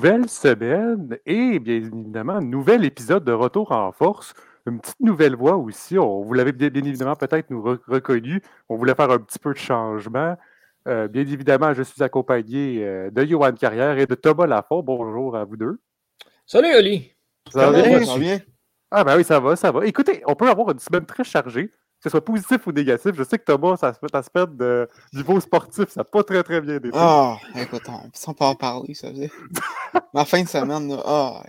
nouvelle semaine et bien évidemment, un nouvel épisode de Retour en force. Une petite nouvelle voix aussi. On, vous l'avez bien, évidemment peut-être nous reconnu. On voulait faire un petit peu de changement. Euh, bien évidemment, je suis accompagné euh, de Johan Carrière et de Thomas Lafont. Bonjour à vous deux. Salut Oli. Ça, va bien? Ah ben oui, ça va, ça va. Écoutez, on peut avoir une semaine très chargée que ce soit positif ou négatif, je sais que Thomas, ça se semaine de niveau sportif, ça n'a pas très très bien été. Ah, écoute, on peut en parler, ça faisait. Ma fin de semaine, ah.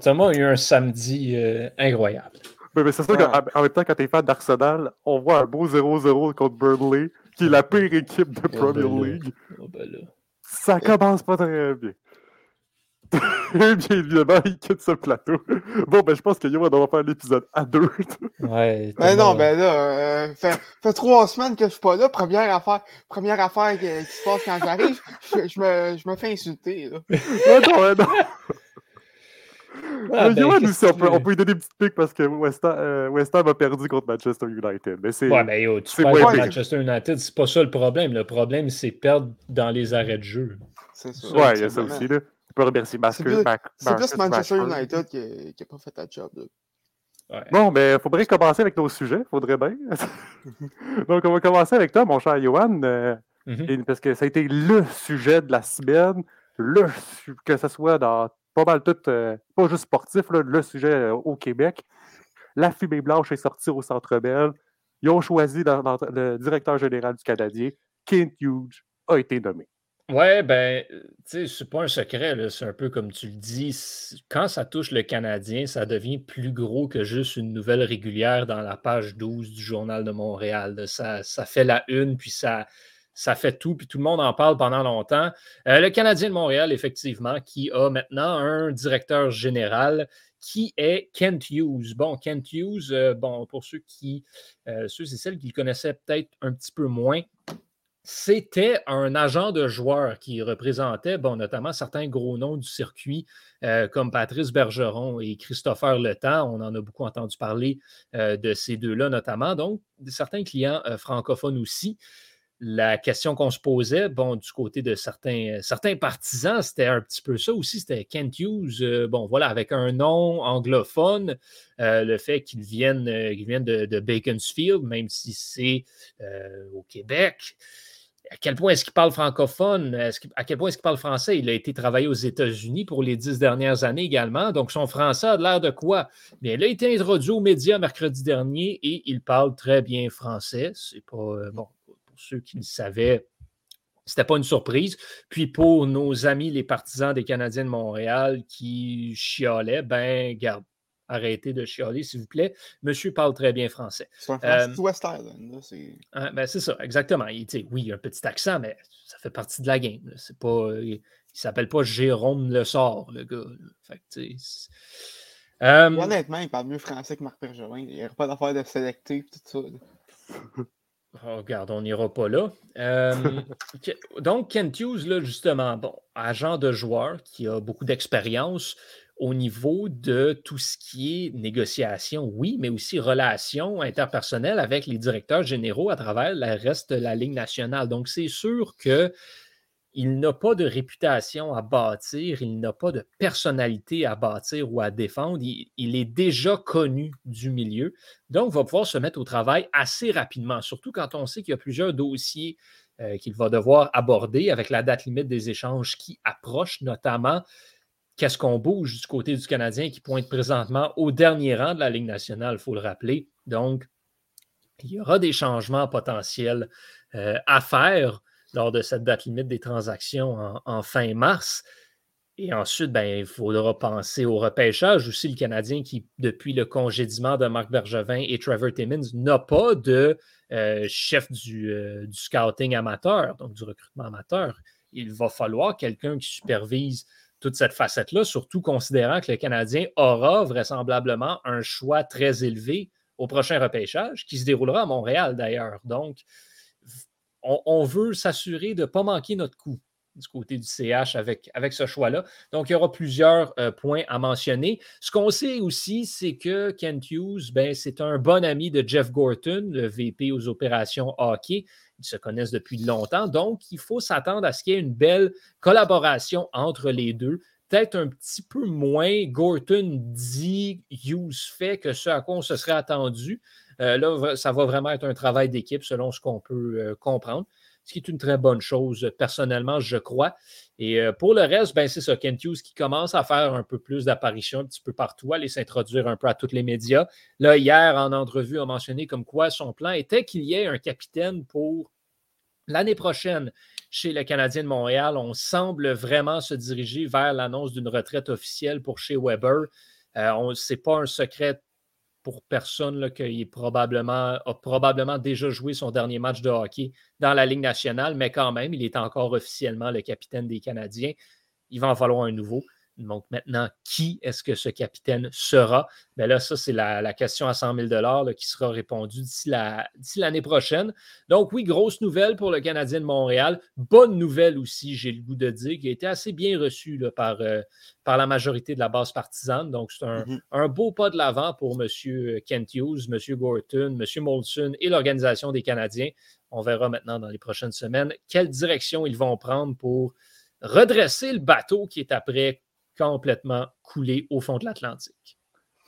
Thomas, a eu un samedi euh, incroyable. Mais, c'est ça qu'en même temps, quand tu es fan d'Arsenal, on voit un beau 0-0 contre Burnley, qui est la pire équipe de oh, Premier ben League. Oh, ben ça commence pas très bien. Bien évidemment, il quitte ce plateau. Bon, ben, je pense que Yo, on va faire l'épisode à deux. ouais. Ben non, ben là, euh, fait, fait, trois semaines que je suis pas là. Première affaire, première affaire qui, se passe quand j'arrive, je, me, je me fais insulter. Là. non, non. Ah, ben, aussi, on peut, on peut lui donner une petite pique parce que West Ham, euh, West Ham a perdu contre Manchester United. Mais c'est, ouais, mais yo, tu perds Manchester United, c'est pas ça le problème. Le problème, c'est perdre dans les arrêts de jeu. C'est ça. Ouais, il y a ça aussi. Là peux remercier C'est plus, Manchester United qui n'a pas fait la job. Bon, ben, il faudrait commencer avec nos sujets. Faudrait bien. Donc, on va commencer avec toi, mon cher Johan. Euh, mm-hmm. Parce que ça a été le sujet de la semaine. Le, que ce soit dans pas mal tout, euh, pas juste sportif, le sujet euh, au Québec. La fumée blanche est sortie au Centre Bell. Ils ont choisi le directeur général du Canadien, Kent Hughes, a été nommé. Ouais, ben, tu sais, c'est pas un secret, c'est un peu comme tu le dis. Quand ça touche le Canadien, ça devient plus gros que juste une nouvelle régulière dans la page 12 du Journal de Montréal. Ça, ça fait la une, puis ça, ça fait tout, puis tout le monde en parle pendant longtemps. Euh, le Canadien de Montréal, effectivement, qui a maintenant un directeur général qui est Kent Hughes. Bon, Kent Hughes, euh, bon, pour ceux qui, euh, ceux et celles qui le connaissaient peut-être un petit peu moins, c'était un agent de joueurs qui représentait bon, notamment certains gros noms du circuit, euh, comme Patrice Bergeron et Christopher Letang. On en a beaucoup entendu parler euh, de ces deux-là, notamment. Donc, certains clients euh, francophones aussi. La question qu'on se posait, bon, du côté de certains, partisans, c'était un petit peu ça aussi. C'était Kent Hughes, bon, voilà, avec un nom anglophone, le fait qu'il vienne, de, de, Baconsfield, même si c'est au Québec à quel point est-ce qu'il parle francophone? à quel point est-ce qu'il parle français? Il a été travaillé aux États-Unis pour les dix dernières années également. Donc, son français a l'air de quoi? Bien, il a été introduit aux médias mercredi dernier et il parle très bien français. C'est pas, euh, bon, pour ceux qui le savaient, c'était pas une surprise. Puis pour nos amis, les partisans des Canadiens de Montréal qui chialaient, ben, garde, arrêtez de chialer, s'il vous plaît. Monsieur parle très bien français. C'est un français euh, West Island. Ah, ben, c'est ça, exactement. Il, oui, il a un petit accent, mais ça fait partie de la game. C'est pas, il ne s'appelle pas Jérôme Le Sort, le gars. Fait euh, Honnêtement, il parle mieux français que Marc Bergeron. Il n'y a pas d'affaire de sélectif, tout ça. Oh, regarde, on n'ira pas là. Euh, donc, Kent Hughes, là, justement, bon, agent de joueur qui a beaucoup d'expérience, au niveau de tout ce qui est négociation, oui, mais aussi relations interpersonnelles avec les directeurs généraux à travers le reste de la Ligue nationale. Donc, c'est sûr que il n'a pas de réputation à bâtir, il n'a pas de personnalité à bâtir ou à défendre. Il, est déjà connu du milieu. Donc, il va pouvoir se mettre au travail assez rapidement, surtout quand on sait qu'il y a plusieurs dossiers euh, qu'il va devoir aborder avec la date limite des échanges qui approche, notamment qu'est-ce qu'on bouge du côté du Canadien qui pointe présentement au dernier rang de la Ligue nationale, il faut le rappeler. Donc, il y aura des changements potentiels euh, à faire lors de cette date limite des transactions en, fin mars. Et ensuite, ben, il faudra penser au repêchage aussi. Le Canadien qui, depuis le congédiement de Marc Bergevin et Trevor Timmins, n'a pas de euh, chef euh, du, scouting amateur, donc du recrutement amateur. Il va falloir quelqu'un qui supervise toute cette facette-là, surtout considérant que le Canadien aura vraisemblablement un choix très élevé au prochain repêchage, qui se déroulera à Montréal d'ailleurs. Donc, on, veut s'assurer de ne pas manquer notre coup. Du côté du CH avec, avec ce choix-là. Donc, il y aura plusieurs euh, points à mentionner. Ce qu'on sait aussi, c'est que Kent Hughes, ben, c'est un bon ami de Jeff Gorton, le VP aux opérations hockey. Ils se connaissent depuis longtemps. Donc, il faut s'attendre à ce qu'il y ait une belle collaboration entre les deux. Peut-être un petit peu moins Gorton dit, Hughes fait que ce à quoi on se serait attendu. Euh, là, ça va vraiment être un travail d'équipe selon ce qu'on peut euh, comprendre ce qui est une très bonne chose, personnellement, je crois. Et euh, pour le reste, ben, c'est ça, Kent Hughes qui commence à faire un peu plus d'apparitions un petit peu partout, aller s'introduire un peu à tous les médias. Là, hier, en entrevue, a mentionné comme quoi son plan était qu'il y ait un capitaine pour l'année prochaine chez le Canadien de Montréal. On semble vraiment se diriger vers l'annonce d'une retraite officielle pour chez Weber. Euh, ce n'est pas un secret pour personne qu'il probablement, a probablement déjà joué son dernier match de hockey dans la Ligue nationale, mais quand même, il est encore officiellement le capitaine des Canadiens. Il va en falloir un nouveau. Donc maintenant, qui est-ce que ce capitaine sera? Bien là, ça, c'est la, question à 100 000 qui sera répondue d'ici l'année prochaine. Donc oui, grosse nouvelle pour le Canadien de Montréal. Bonne nouvelle aussi, j'ai le goût de dire, qui a été assez bien reçue par, euh, par la majorité de la base partisane. Donc c'est mm-hmm. un, beau pas de l'avant pour M. Kent Hughes, M. Gorton, M. Molson et l'organisation des Canadiens. On verra maintenant dans les prochaines semaines quelle direction ils vont prendre pour redresser le bateau qui est après complètement coulé au fond de l'Atlantique.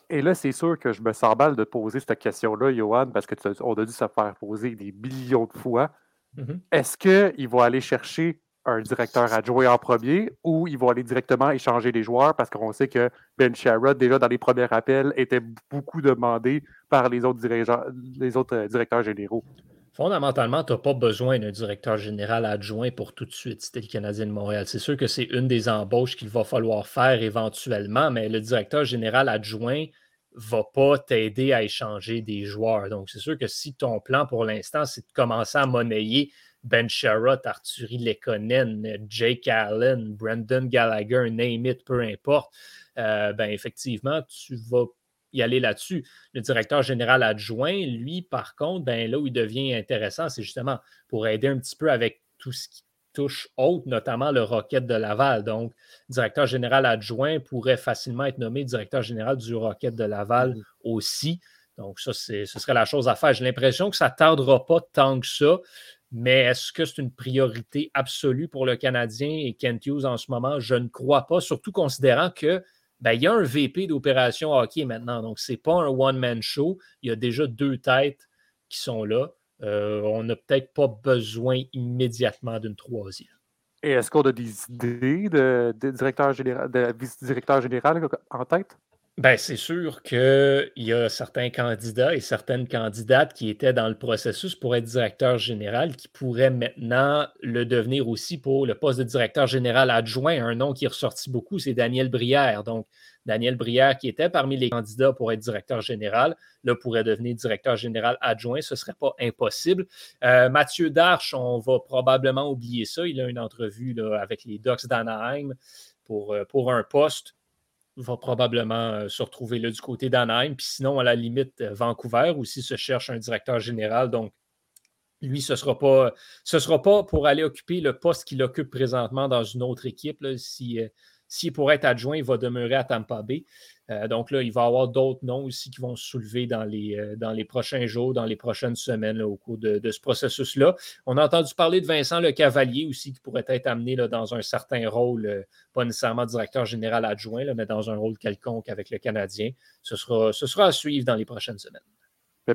Et là, c'est sûr que je me sens mal de poser cette question-là, Johan, parce qu'on a dû se faire poser des millions de fois. Mm-hmm. Est-ce qu'il va aller chercher un directeur adjoint en premier ou il va aller directement échanger les joueurs? Parce qu'on sait que Ben Sherrod, déjà dans les premiers appels, était beaucoup demandé par les autres, les autres euh, directeurs généraux? Fondamentalement, tu n'as pas besoin d'un directeur général adjoint pour tout de suite, c'était le Canadien de Montréal. C'est sûr que c'est une des embauches qu'il va falloir faire éventuellement, mais le directeur général adjoint ne va pas t'aider à échanger des joueurs. Donc, c'est sûr que si ton plan pour l'instant, c'est de commencer à monnayer Ben Sherrod, Arthurie Lekonen, Jake Allen, Brandon Gallagher, name it, peu importe, euh, ben effectivement, tu vas y aller là-dessus. Le directeur général adjoint, lui, par contre, ben, là où il devient intéressant, c'est justement pour aider un petit peu avec tout ce qui touche haute, notamment le Rocket de Laval. Donc, directeur général adjoint pourrait facilement être nommé directeur général du Rocket de Laval mmh aussi. Donc, ça, ce serait la chose à faire. J'ai l'impression que ça ne tardera pas tant que ça. Mais est-ce que c'est une priorité absolue pour le Canadien et Kent Hughes en ce moment? Je ne crois pas, surtout considérant que ben, il y a un VP d'opération hockey maintenant. Donc, ce n'est pas un one-man show. Il y a déjà deux têtes qui sont là. Euh, on n'a peut-être pas besoin immédiatement d'une troisième. Et est-ce qu'on a des idées de, directeur général, de vice-directeur général en tête? Ben, c'est sûr qu'il y a certains candidats et certaines candidates qui étaient dans le processus pour être directeur général qui pourraient maintenant le devenir aussi pour le poste de directeur général adjoint. Un nom qui est ressorti beaucoup, c'est Daniel Brière. Donc, Daniel Brière, qui était parmi les candidats pour être directeur général, là, pourrait devenir directeur général adjoint. Ce ne serait pas impossible. Euh, Mathieu Darche, on va probablement oublier ça. Il a une entrevue avec les Ducks d'Anaheim pour, euh, pour un poste va probablement euh, se retrouver là du côté d'Anaheim. Puis sinon, à la limite, euh, Vancouver aussi se cherche un directeur général. Donc, lui, ce ne sera, pas, ce sera pas pour aller occuper le poste qu'il occupe présentement dans une autre équipe. Euh, s'il pourrait être adjoint, il va demeurer à Tampa Bay. Euh, donc là, il va y avoir d'autres noms aussi qui vont se soulever dans les, euh, prochains jours, dans les prochaines semaines au cours de, ce processus-là. On a entendu parler de Vincent Le Cavalier aussi qui pourrait être amené dans un certain rôle, euh, pas nécessairement directeur général adjoint, mais dans un rôle quelconque avec le Canadien. Ce sera, à suivre dans les prochaines semaines.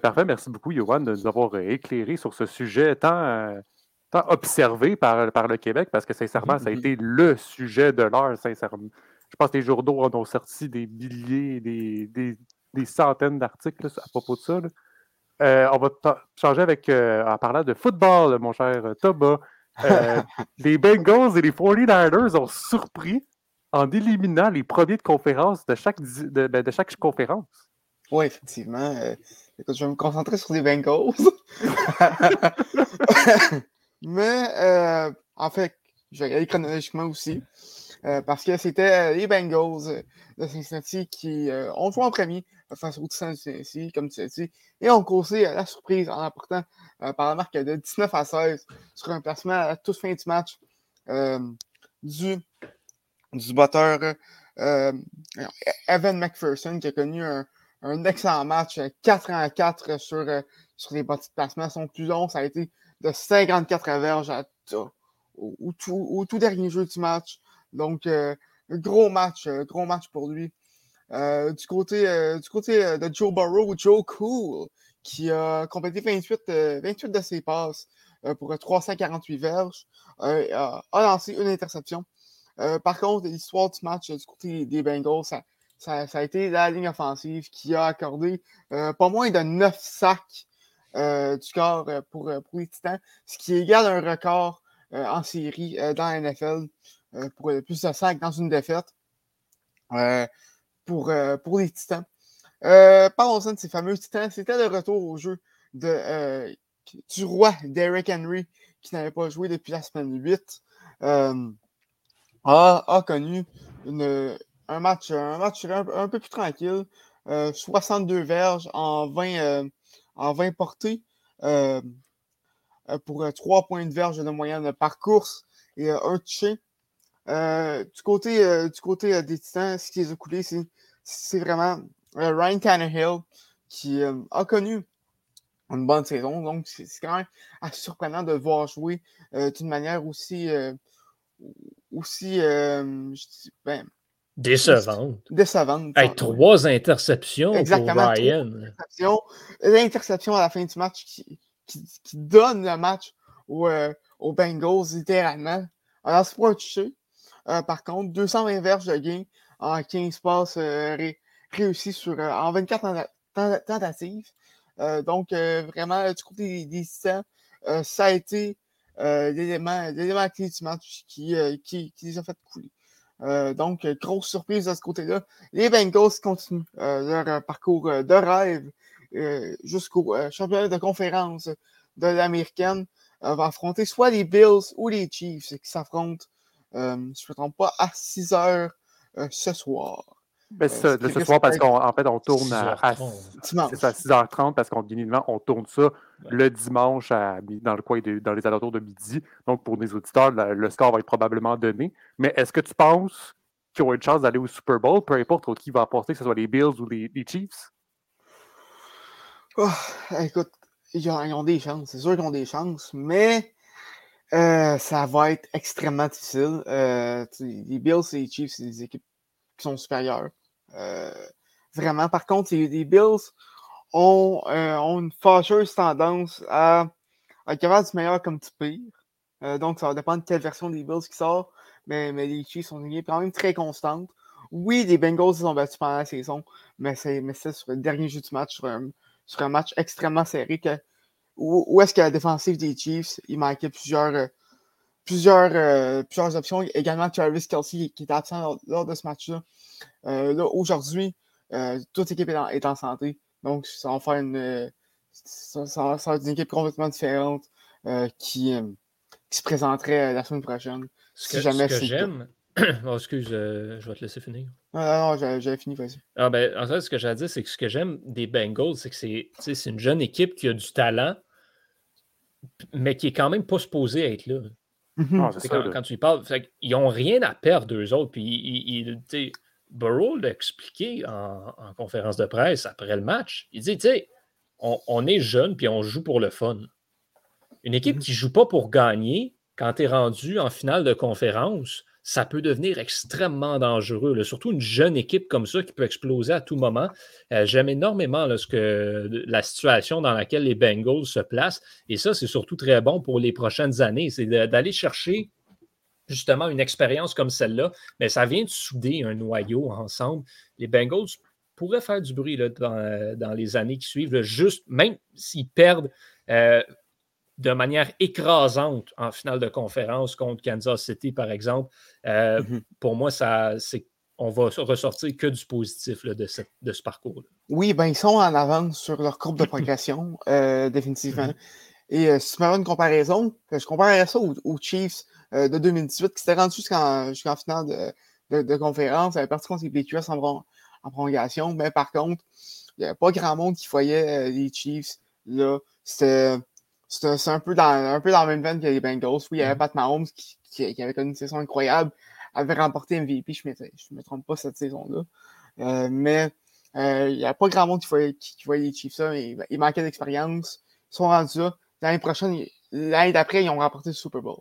parfait, merci beaucoup, Johan, de nous avoir éclairé sur ce sujet tant observé par, par le Québec, parce que sincèrement, ça a été le sujet de l'heure, sincèrement. Je pense que les journaux en ont sorti des milliers, des, des, centaines d'articles à propos de ça. Euh, on va changer avec, euh, en parlant de football, mon cher Thomas. Euh, les Bengals et les 49ers ont surpris en éliminant les premiers de conférence de chaque, de, ben, de chaque conférence. Oui, effectivement. écoute, je vais me concentrer sur les Bengals. Mais euh, en fait, je vais regarder chronologiquement aussi. Euh, parce que c'était euh, les Bengals de Cincinnati qui ont joué en premier face au Cincinnati, comme tu l'as dit, et ont causé la surprise en apportant par la marque de 19 à 16 sur un placement à toute fin du match du, du batteur Evan McPherson qui a connu un, excellent match, 4 en 4 sur, sur les petits placements. Son plus long, ça a été de 54 verges au, tout, dernier jeu du match. Donc, gros match, gros match pour lui. du côté, du côté de Joe Burrow, Joe Cool, qui a complété 28, 28 de ses passes pour 348 verges, a lancé une interception. par contre, l'histoire du match du côté des Bengals, ça, a été la ligne offensive qui a accordé pas moins de 9 sacs du corps pour, pour les Titans, ce qui égale un record en série dans la NFL pour plus de sacs dans une défaite pour, pour les Titans. Euh, parlons-en de ces fameux titans. C'était le retour au jeu de, euh, du roi Derek Henry, qui n'avait pas joué depuis la semaine 8. Euh, a, connu un match, un, match un, peu plus tranquille. 62 verges en 20, en 20 portées pour 3 points de verge de moyenne par course et un touché. du côté, du côté des Titans, ce qui les a coulés, c'est vraiment euh, Ryan Tannehill, qui euh, a connu une bonne saison. Donc, c'est quand même assez surprenant de le voir jouer euh, d'une manière aussi. aussi ben, Décevante. Décevante. Avec trois interceptions Exactement, pour Ryan. L'interception à la fin du match qui, qui, donne le match aux, aux Bengals, littéralement. Alors, c'est pas un touché. par contre, 220 verges de gain en 15 passes réussi sur, euh, en 24 tentatives. Euh, donc, euh, vraiment, du côté des, des ça a été l'élément clé du match qui, qui, qui, les a fait couler. Donc, grosse surprise de ce côté-là. Les Bengals continuent leur parcours de rêve jusqu'au championnat de conférence de l'américaine. va affronter soit les Bills ou les Chiefs qui s'affrontent, je ne me trompe pas, à 6 heures ce soir. Ben, euh, ce soir, parce qu'en fait, on tourne à, 6h30 parce qu'on on tourne ça le dimanche à, dans le coin dans les alentours de midi. Donc, pour les auditeurs, le score va être probablement donné. Mais est-ce que tu penses qu'ils ont une chance d'aller au Super Bowl, peu importe qui va apporter, que ce soit les Bills ou les, Chiefs? Oh, écoute, ils ont, des chances. C'est sûr qu'ils ont des chances, mais euh, ça va être extrêmement difficile. Euh, les Bills et les Chiefs, c'est des équipes qui sont supérieurs. Euh, vraiment. Par contre, les, Bills ont, euh, ont, une fâcheuse tendance à, capable du meilleur comme du pire. Euh, donc, ça va dépendre de quelle version des Bills qui sort. Mais, les Chiefs sont quand même très constante. Oui, les Bengals ils ont battu pendant la saison, mais c'est sur le dernier jeu du match, sur un, match extrêmement serré. Que, où, est-ce que la défensive des Chiefs, il manquait plusieurs, plusieurs, plusieurs options. Également, Travis Kelsey qui était absent lors de ce match-là. Euh, là, aujourd'hui, euh, toute l'équipe est, en santé. Donc, ça va faire une, euh, ça, une équipe complètement différente qui, qui, se présenterait la semaine prochaine. Ce que, jamais ce que j'aime. oh, excuse, je vais te laisser finir. Non, non, non j'avais fini, vas-y. Ah, ben, en fait, ce que j'ai à dire, c'est que ce que j'aime des Bengals, c'est que c'est une jeune équipe qui a du talent, mais qui est quand même pas supposée être là. Mm-hmm. Ah, quand, tu y parles, ils n'ont rien à perdre, eux autres. Puis, ils, Burrow l'a expliqué en, conférence de presse après le match. Il dit, tu sais, on, est jeune puis on joue pour le fun. Une équipe mhm. qui ne joue pas pour gagner, quand tu es rendu en finale de conférence, ça peut devenir extrêmement dangereux. Surtout une jeune équipe comme ça qui peut exploser à tout moment. Euh, j'aime énormément la situation dans laquelle les Bengals se placent. Et ça, c'est surtout très bon pour les prochaines années. C'est d'aller chercher justement une expérience comme celle-là, mais ça vient de souder un noyau ensemble. Les Bengals pourraient faire du bruit là, dans, les années qui suivent, juste même s'ils perdent euh, de manière écrasante en finale de conférence contre Kansas City, par exemple. Euh, mm-hmm. Pour moi, ça, c'est on va ressortir que du positif de, de, ce parcours-là. Oui, ben ils sont en avance sur leur courbe de progression, euh, définitivement. Mm-hmm. Et si tu me une comparaison, je comparerais ça aux Chiefs euh, de 2018 qui s'était rendu jusqu'en finale de, de, conférence. Elle avait parti contre les BQS en, en, prolongation. Mais par contre, il n'y avait pas grand monde qui voyait euh, les Chiefs. Là, c'était un peu, dans, un peu dans la même veine que les Bengals. Oui, il y avait. Pat Mahomes qui, qui, avait connu une saison incroyable, avait remporté MVP, je ne me, trompe pas cette saison-là. Euh, mais il n'y a pas grand monde qui voyait, qui, les Chiefs ça, mais il manquait d'expérience. Ils sont rendus là. L'année prochaine, l'année d'après, ils ont remporté le Super Bowl.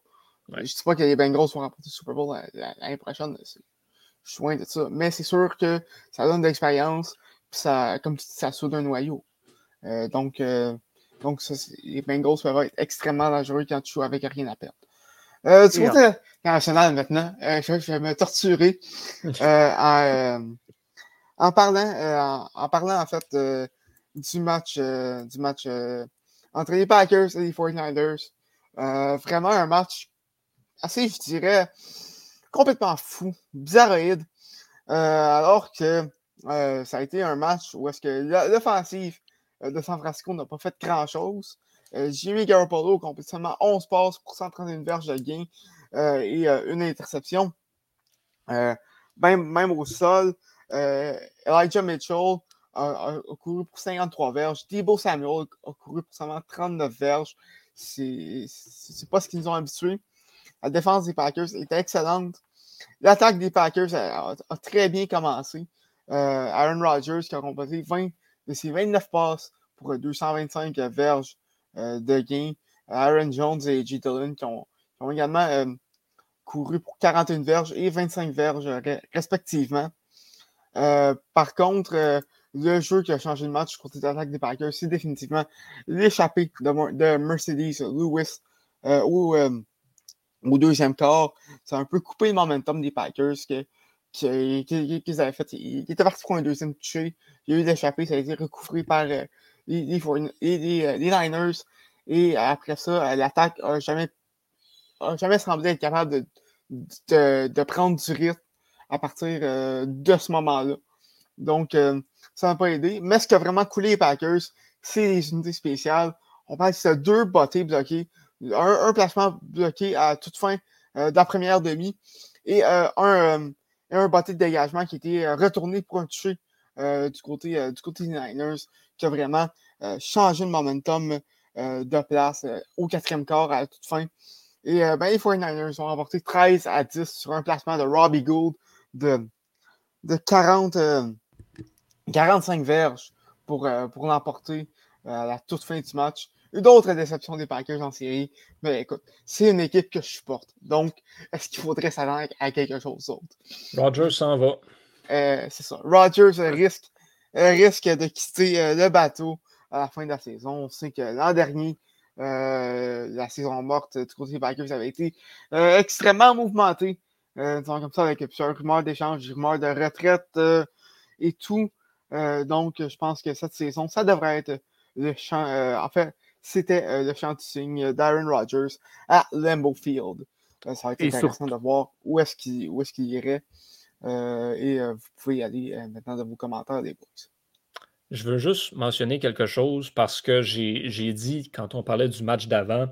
Je ne dis pas que les Bengals vont remporter le Super Bowl l'année prochaine. Je suis loin de ça. Mais c'est sûr que ça donne de l'expérience. Ça, comme tu dis, ça soude un noyau. Euh, donc, euh, donc les Bengals peuvent être extrêmement dangereux quand tu joues avec rien à perdre. Euh, du côté national maintenant, euh, je, vais me torturer en, parlant, en, parlant en fait du match, du match entre les Packers et les 49ers. vraiment un match assez, je dirais, complètement fou, bizarroïde. alors que ça a été un match où est-ce que l'offensive euh, de San Francisco n'a pas fait grand-chose. Euh, Jimmy Garoppolo compte seulement 11 passes pour 131 verges de gain euh, et une interception. même, au sol, Elijah Mitchell a, couru pour 53 verges. Debo Samuel a couru pour seulement 39 verges. C'est pas ce qu'ils nous ont habitués. La défense des Packers était excellente. L'attaque des Packers a, très bien commencé. Aaron Rodgers qui a composé 20 de ses 29 passes pour 225 verges euh, de gain. Aaron Jones et G. Dillon qui ont, également euh, couru pour 41 verges et 25 verges respectivement. Euh, par contre, le jeu qui a changé le match contre les attaques des Packers, c'est définitivement l'échappée de, Mercedes Lewis au, deuxième quart. Ça a un peu coupé le momentum des Packers qu'ils avaient fait. Ils étaient partis pour un deuxième touché. Il y a eu l'échappée, ça a été recouvré par euh, les, les, Niners. Et après ça, euh, l'attaque n'a jamais, jamais semblé être capable de, de, prendre du rythme à partir euh, de ce moment-là. Donc, ça n'a pas aidé. Mais ce qui a vraiment coulé les Packers, c'est les unités spéciales. On parle de deux bottées bloquées, un, placement bloqué à toute fin de la première demi et un un bâti de dégagement qui était euh, retourné pour un toucher euh, du, côté, euh, du côté des Niners, qui a vraiment changé le momentum de place au quatrième quart à toute fin. Et ben, les 49ers ont remporté 13 à 10 sur un placement de Robbie Gould de, de 40, 45 verges pour, pour l'emporter à la toute fin du match d'autres déceptions des Packers en série. Mais écoute, c'est une équipe que je supporte. Donc, est-ce qu'il faudrait s'attendre à quelque chose d'autre? Rogers s'en va. Euh, c'est ça. Rogers risque, risque de quitter euh, le bateau à la fin de la saison. On sait que l'an dernier, euh, la saison morte du côté des Packers avait été extrêmement mouvementée. comme ça, avec plusieurs rumeurs d'échange, rumeurs de retraite et tout. donc, je pense que cette saison, ça devrait être le champ. en fait, c'était euh, le chant signe d'Aaron Rodgers à Lambeau Field. Euh, ça va être intéressant de voir où est-ce qu'il est irait. Euh, et vous pouvez y aller maintenant dans vos commentaires, les boys. Je veux juste mentionner quelque chose parce que j'ai dit, quand on parlait du match d'avant,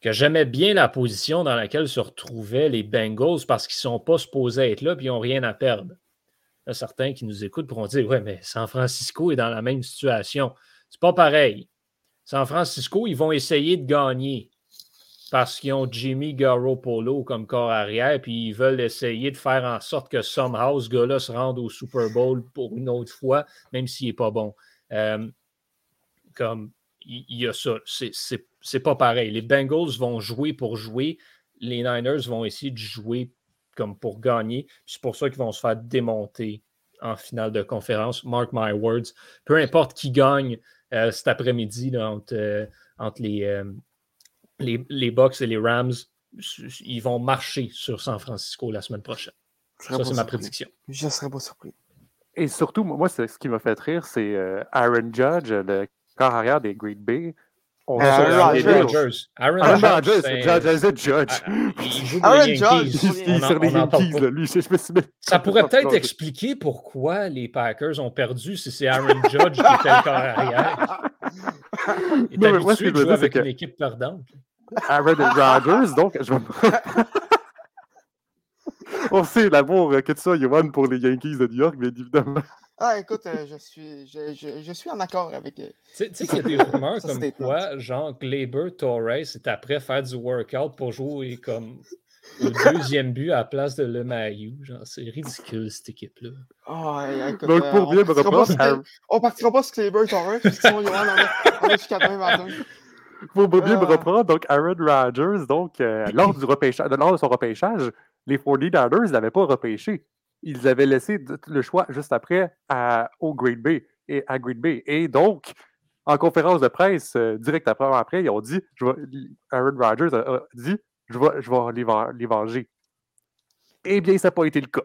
que j'aimais bien la position dans laquelle se retrouvaient les Bengals parce qu'ils ne sont pas supposés être là et ils n'ont rien à perdre. certains qui nous écoutent pourront dire Ouais, mais San Francisco est dans la même situation. C'est pas pareil. San Francisco, ils vont essayer de gagner parce qu'ils ont Jimmy Garoppolo comme corps arrière, puis ils veulent essayer de faire en sorte que somehow ce gars-là se rende au Super Bowl pour une autre fois, même s'il n'est pas bon. Euh, comme il y, a ça. C'est pas pareil. Les Bengals vont jouer pour jouer. Les Niners vont essayer de jouer comme pour gagner. C'est pour ça qu'ils vont se faire démonter en finale de conférence. Mark my words. Peu importe qui gagne, cet après-midi entre, euh, entre les, euh, les, les, Bucks et les Rams. Ils vont marcher sur San Francisco la semaine prochaine. Ça, c'est ma prédiction. Je ne serais pas surpris. Et surtout, moi, ce qui m'a fait rire, c'est Aaron Judge, le corps arrière des Great Bay. On Aaron Rodgers. Aaron Rodgers. Judge. Judge. Aaron Judge. Il est sur les Yankees, lui. Ça pourrait peut-être expliquer pourquoi les Packers ont perdu si c'est Aaron Judge qui était le corps arrière. Il est habitué de jouer avec une équipe perdante. Aaron Rodgers, donc, je On sait l'amour que tu as, Yohan, pour les Yankees de New York, bien évidemment. Ah, écoute, euh, je, suis, je, je, je, suis en accord avec. Euh, tu sais qu'il y a des rumeurs comme quoi, genre, Glaber Torres est après faire du workout pour jouer comme au deuxième but à la place de Lemaillou. Genre, c'est ridicule cette équipe-là. Oh, écoute, Donc, pour bien me reprendre. On partira pas sur Kleber Torres, parce qu'ils sont en a jusqu'à 20 Pour bien me reprendre, donc Aaron Rodgers, donc, euh, lors, du repêchage, lors de son repêchage, les 49ers ne l'avaient pas repêché. Ils avaient laissé le choix juste après à, au Green Bay et à Green Bay. Et donc, en conférence de presse, euh, direct après, après, ils ont dit, je Aaron Rodgers a, dit, je vais, je vais les, venger. Eh bien, ça n'a pas été le cas.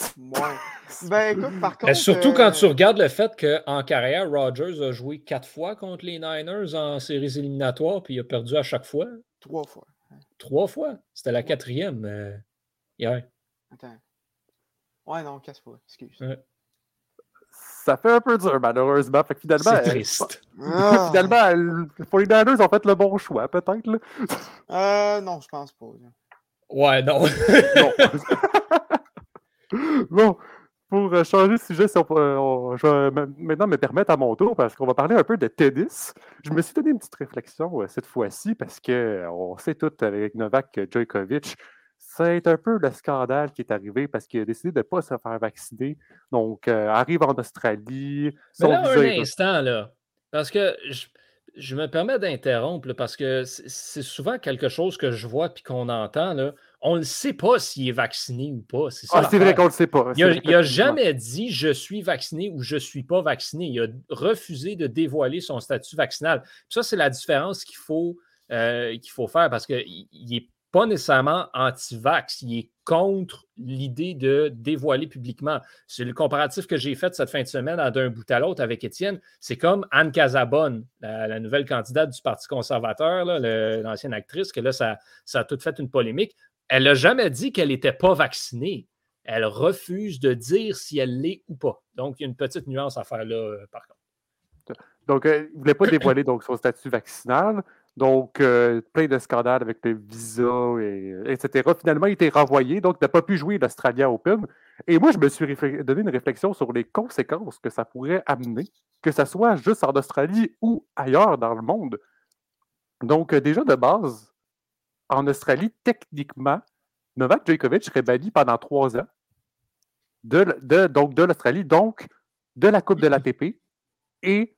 Ben, écoute, par contre. surtout quand tu euh, regardes le fait qu'en carrière, Rodgers a joué quatre fois contre les Niners en séries éliminatoires, puis il a perdu à chaque fois. Trois fois. Trois fois. C'était la quatrième euh, hier. Attends. Ouais, non, quatre fois. Excuse ça fait un peu dur, malheureusement. Fait finalement, c'est triste. Ah. finalement, les Niners ont fait le bon choix, peut-être. Euh, non, je pense pas. Ouais, non. bon, pour euh, changer de sujet, euh, je vais maintenant me permettre à mon tour parce qu'on va parler un peu de tennis. Je me suis donné une petite réflexion cette fois-ci parce qu'on sait tout avec Novak Djokovic c'est un peu le scandale qui est arrivé parce qu'il a décidé de ne pas se faire vacciner. Donc, euh, arrive en Australie. Mais là, un instant, là. Parce que je, me permets d'interrompre parce que c'est souvent quelque chose que je vois puis qu'on entend. Là. On ne sait pas s'il est vacciné ou pas. C'est ah, vrai qu'on ne le sait pas. Il n'a jamais dit je suis vacciné ou je ne suis pas vacciné. Il a refusé de dévoiler son statut vaccinal. ça, c'est la différence qu'il faut, euh, qu'il faut faire parce qu'il est pas nécessairement anti-vax, il est contre l'idée de dévoiler publiquement. C'est le comparatif que j'ai fait cette fin de semaine d'un bout à l'autre avec Étienne. C'est comme Anne Casabonne, la, nouvelle candidate du Parti conservateur, l'ancienne actrice, que là, ça, a tout fait une polémique. Elle n'a jamais dit qu'elle n'était pas vaccinée. Elle refuse de dire si elle l'est ou pas. Donc, il y a une petite nuance à faire là, euh, par contre. Donc, il ne voulait pas dévoiler donc, son statut vaccinal. Donc, euh, plein de scandales avec le visa, et, etc. Finalement, il était renvoyé, donc il n'a pas pu jouer l'Australia Open. Et moi, je me suis donné une réflexion sur les conséquences que ça pourrait amener, que ce soit juste en Australie ou ailleurs dans le monde. Donc, euh, déjà de base, en Australie, techniquement, Novak Djokovic serait banni pendant trois ans de, donc de l'Australie, donc de la Coupe de l'ATP et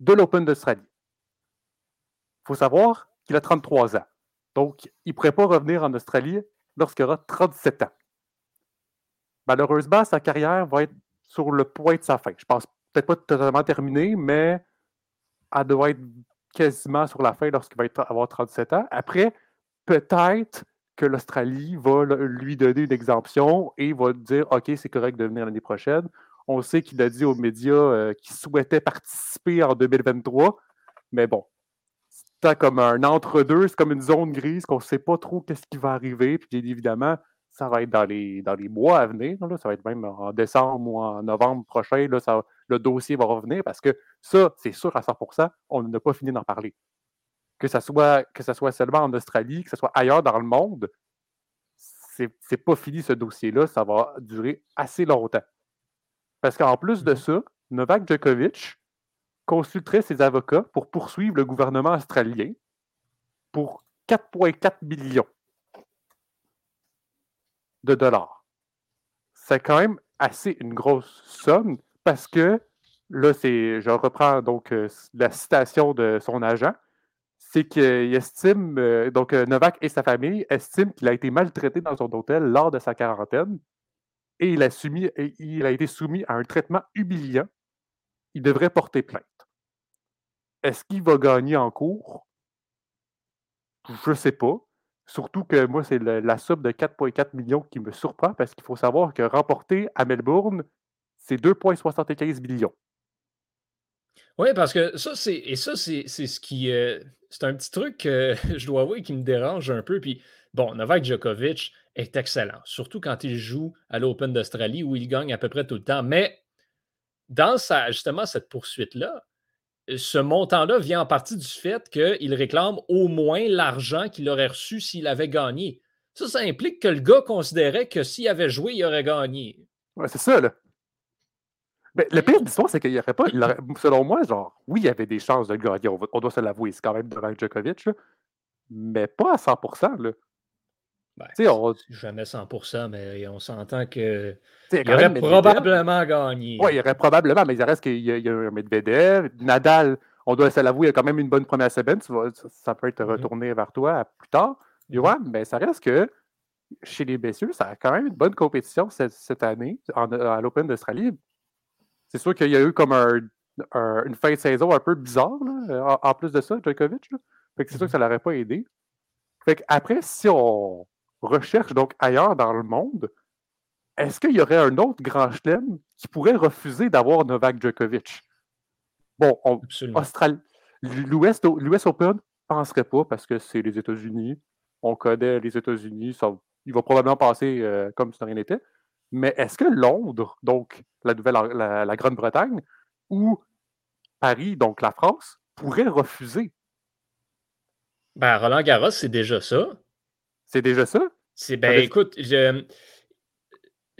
de l'Open d'Australie faut savoir qu'il a 33 ans. Donc, il ne pourrait pas revenir en Australie lorsqu'il aura 37 ans. Malheureusement, sa carrière va être sur le point de sa fin. Je pense peut-être pas totalement terminée, mais elle doit être quasiment sur la fin lorsqu'il va avoir 37 ans. Après, peut-être que l'Australie va lui donner une exemption et va dire OK, c'est correct de venir l'année prochaine. On sait qu'il a dit aux médias euh, qu'il souhaitait participer en 2023, mais bon, comme un entre-deux, c'est comme une zone grise qu'on ne sait pas trop qu'est-ce qui va arriver. Puis évidemment, ça va être dans les, dans les mois à venir. ça va être même en décembre ou en novembre prochain. Là, ça, le dossier va revenir parce que ça, c'est sûr à 100% on n'a pas fini d'en parler. Que ce soit, que ça soit seulement en Australie, que ce soit ailleurs dans le monde, c'est, c'est pas fini ce dossier-là. Ça va durer assez longtemps. Parce qu'en plus de mm-hmm. ça, Novak Djokovic, consulterait ses avocats pour poursuivre le gouvernement australien pour 4,4 millions de dollars. C'est quand même assez une grosse somme parce que là, c'est, je reprends donc euh, la citation de son agent, c'est qu'il estime, euh, donc euh, Novak et sa famille estiment qu'il a été maltraité dans son hôtel lors de sa quarantaine et il a, soumis, il a été soumis à un traitement humiliant. Il devrait porter plainte. Est-ce qu'il va gagner en cours? Je ne sais pas. Surtout que moi, c'est la somme de 4,4 millions qui me surprend parce qu'il faut savoir que remporter à Melbourne, c'est 2,75 millions. Oui, parce que ça, c'est. Et ça, c'est ce qui. Euh, c'est un petit truc que je dois avouer qui me dérange un peu. Puis, bon, Novak Djokovic est excellent, surtout quand il joue à l'Open d'Australie où il gagne à peu près tout le temps. Mais dans sa, justement cette poursuite-là, ce montant-là vient en partie du fait qu'il réclame au moins l'argent qu'il aurait reçu s'il avait gagné. Ça, ça implique que le gars considérait que s'il avait joué, il aurait gagné. Ouais, c'est ça, là. Mais le pire de l'histoire, c'est qu'il n'y aurait pas. selon moi, genre, oui, il y avait des chances de gagner. On, doit se l'avouer. C'est quand même devant Djokovic, mais pas à 100 là. Ben, on... Jamais 100%, mais on s'entend que il aurait probablement gagné. Oui, il aurait probablement, mais il reste qu'il y, a un Medvedev. Nadal, on doit se l'avouer, il a quand même une bonne première semaine. ça peut être mm-hmm. retourné vers toi plus tard. Johan, mais ça reste que chez les messieurs, ça a quand même une bonne compétition cette, année à l'Open d'Australie. C'est sûr qu'il y a eu comme une fin de saison un peu bizarre, en, plus de ça, Djokovic. c'est sûr que ça ne l'aurait pas aidé. Fait après, si on recherche donc ailleurs dans le monde, est-ce qu'il y aurait un autre grand chelem qui pourrait refuser d'avoir Novak Djokovic? Bon, l'US Open, ne penserait pas parce que c'est les États-Unis. On connaît les États-Unis. Il va probablement passer euh, comme si rien n'était. Mais est-ce que Londres, donc la nouvelle la, Grande-Bretagne, ou Paris, donc la France, pourrait refuser? Ben, Roland Garros, c'est déjà ça. C'est déjà ça? C'est ben écoute, je,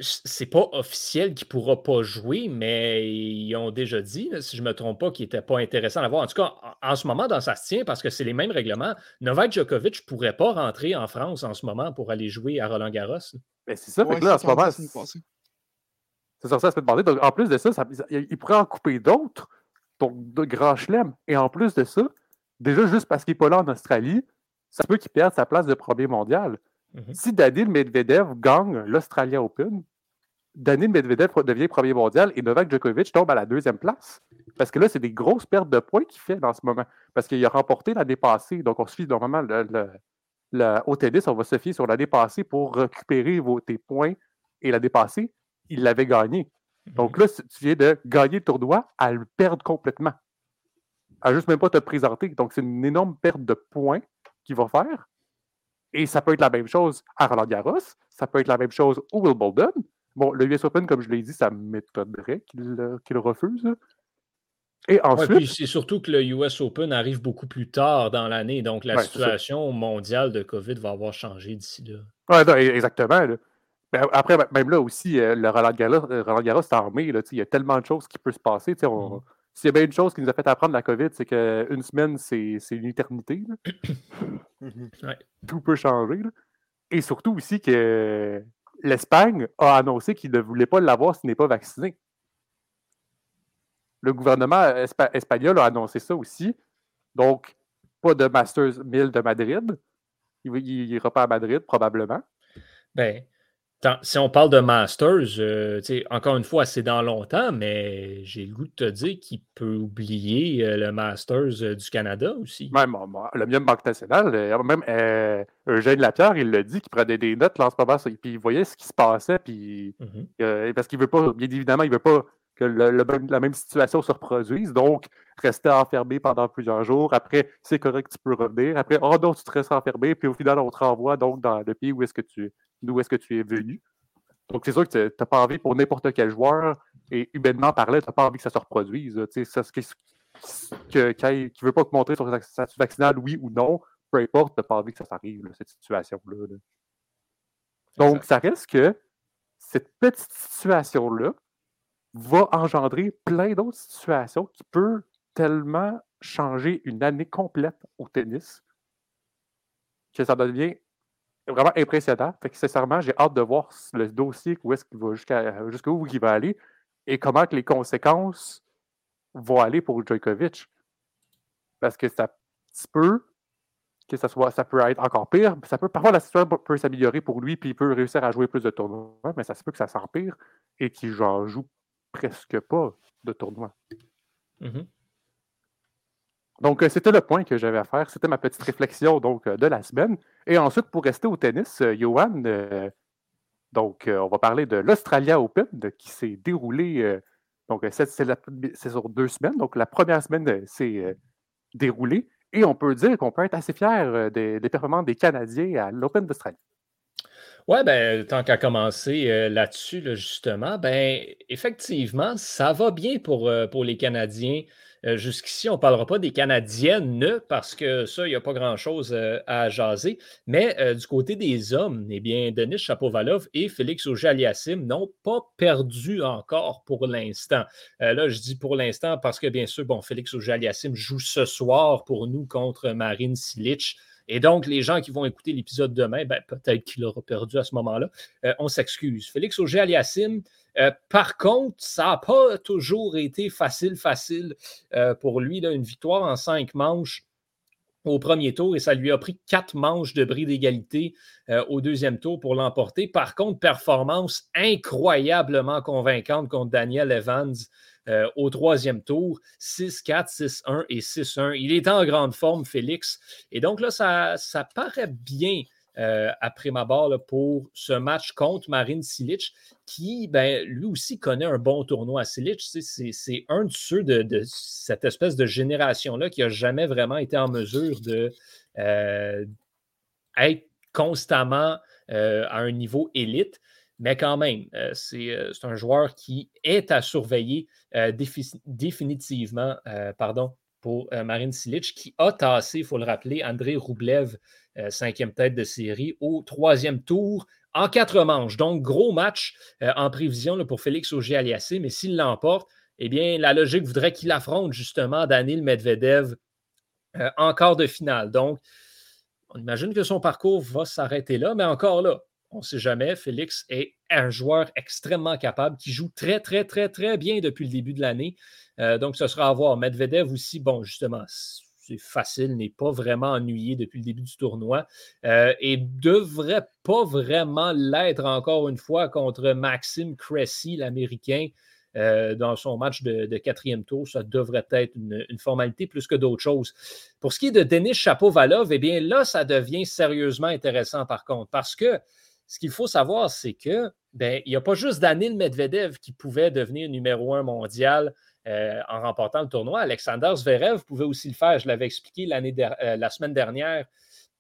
c'est pas officiel qu'il ne pourra pas jouer, mais ils ont déjà dit, si je ne me trompe pas, qu'il n'était pas intéressant à voir. En tout cas, en, ce moment, dans ça se tient parce que c'est les mêmes règlements. Novak Djokovic ne pourrait pas rentrer en France en ce moment pour aller jouer à Roland Garros. Mais c'est ça, là, en ce moment. C'est ça, ça se fait Donc, en plus de ça, il pourrait en couper d'autres, donc de grands chelems. Et en plus de ça, déjà juste parce qu'il n'est pas là en Australie, ça peut qu'il perde sa place de premier mondial. Mhm. Si Daniel Medvedev gagne l'Australia Open, Daniel Medvedev devient premier mondial et Novak Djokovic tombe à la deuxième place. Parce que là, c'est des grosses pertes de points qu'il fait dans ce moment. Parce qu'il a remporté l'année passée. Donc, on se fie normalement le, au tennis, on va se fier sur l'année passée pour récupérer vos, tes points. Et l'année passée, il l'avait gagné. Donc mhm. là, tu viens de gagner le tournoi à le perdre complètement. À juste même pas te présenter. Donc, c'est une énorme perte de points qu'il va faire. Et ça peut être la même chose à Roland Garros, ça peut être la même chose au Wimbledon. Bon, le US Open, comme je l'ai dit, ça m'étonnerait qu'il refuse. Et ensuite. c'est surtout que le US Open arrive beaucoup plus tard dans l'année, donc la situation mondiale de COVID va avoir changé d'ici là. Oui, exactement. après, même là aussi, euh, le Roland Garros, euh, Roland Garros est armé. il y a tellement de choses qui peuvent se passer. On, mm-hmm. Y a bien une chose qui nous a fait apprendre la COVID, c'est qu'une semaine, c'est une éternité. Tout peut changer. Et surtout aussi que l'Espagne a annoncé qu'il ne voulait pas l'avoir s'il n'est pas vacciné. Le gouvernement espagnol a annoncé ça aussi. Donc, pas de Masters 1000 de Madrid. Il n'ira pas à Madrid, probablement. Ben, si on parle de Masters, euh, encore une fois, c'est dans longtemps, mais j'ai le goût de te dire qu'il peut oublier euh, le Masters euh, du Canada aussi. Même, le mieux Banque nationale, même Eugène Lapierre, il l'a dit qu'il prenait des notes là, en ce moment, puis il voyait ce qui se passait, puis, mm-hmm. parce qu'il veut pas, bien évidemment, il veut pas que la même situation se reproduise. Donc, rester enfermé pendant plusieurs jours. Après, c'est correct, tu peux revenir. Après, oh non, tu te restes enfermé. Puis au final, on te renvoie donc dans le pays où est-ce que tu d'où est-ce que tu es venu. Donc, c'est sûr que tu n'as pas envie pour n'importe quel joueur, et humainement parlant, tu n'as pas envie que ça se reproduise. Tu sais, ce qui ne veut pas te montrer son statut vaccinal, oui ou non, peu importe, tu n'as pas envie que ça s'arrive, cette situation-là. Donc, ça reste que cette petite situation-là va engendrer plein d'autres situations qui peuvent tellement changer une année complète au tennis que ça devient vraiment impressionnant. Fait que sincèrement, j'ai hâte de voir le dossier où est-ce qu'il va jusqu'à jusqu'où il va aller et comment que les conséquences vont aller pour Djokovic. Parce que ça peut que ça soit ça peut être encore pire. Ça peut, parfois la situation peut s'améliorer pour lui, puis il peut réussir à jouer plus de tournois, mais ça se peut que ça s'empire et qu'il joue presque pas de tournois. Mm-hmm. Donc, euh, c'était le point que j'avais à faire. C'était ma petite réflexion donc, euh, de la semaine. Et ensuite, pour rester au tennis, euh, Johan, donc, on va parler de l'Australia Open qui s'est déroulé. donc, c'est sur deux semaines. Donc, la première semaine s'est déroulée. Et on peut dire qu'on peut être assez fier des, des performances des Canadiens à l'Open d'Australie. Oui, ben, tant qu'à commencer là-dessus, justement, ben, effectivement, ça va bien pour, pour les Canadiens. Euh, jusqu'ici, on ne parlera pas des Canadiennes parce que ça, il n'y a pas grand-chose euh, à jaser. Mais euh, du côté des hommes, eh bien, Denis Chapovalov et Félix auger n'ont pas perdu encore pour l'instant. là, je dis pour l'instant parce que, bien sûr, Félix auger joue ce soir pour nous contre Marine Silic. Et donc, les gens qui vont écouter l'épisode demain, ben, peut-être qu'il aura perdu à ce moment-là. Euh, on s'excuse. Félix Auger-Aliassime, euh, par contre, ça n'a pas toujours été facile, facile pour lui. Une victoire en cinq manches au premier tour et ça lui a pris quatre manches de bris d'égalité au deuxième tour pour l'emporter. Par contre, performance incroyablement convaincante contre Daniel Evans euh, au troisième tour. 6-4, 6-1 et 6-1. Il est en grande forme, Félix. Et donc là, ça, paraît bien euh, après ma barre pour ce match contre Marine Silic, qui, ben, lui aussi, connaît un bon tournoi à Silic. C'est un de ceux de, cette espèce de génération-là qui n'a jamais vraiment été en mesure de euh, être constamment à un niveau élite. Mais quand même, euh, euh, c'est un joueur qui est à surveiller euh, définitivement pardon, pour Marine Silic, qui a tassé, il faut le rappeler, André Roublev, cinquième tête de série, au troisième tour en quatre manches. Donc, gros match en prévision pour Félix Auger-Aliassé, mais s'il l'emporte, eh bien, la logique voudrait qu'il affronte justement Danil Medvedev en quart de finale. Donc, on imagine que son parcours va s'arrêter là, mais encore là, on ne sait jamais. Félix est un joueur extrêmement capable qui joue très, très, très, très bien depuis le début de l'année. Euh, donc, ce sera à voir. Medvedev aussi, bon, justement, c'est facile, n'est pas vraiment ennuyé depuis le début du tournoi euh, et devrait pas vraiment l'être encore une fois contre Maxime Cressy, l'Américain. Euh, dans son match de, quatrième tour, ça devrait être une, formalité plus que d'autres choses. Pour ce qui est de Denis Chapovalov, eh bien là, ça devient sérieusement intéressant par contre, parce que ce qu'il faut savoir, c'est que ben, il n'y a pas juste Danil Medvedev qui pouvait devenir numéro un mondial euh, en remportant le tournoi. Alexander Zverev pouvait aussi le faire. Je l'avais expliqué euh, la semaine dernière.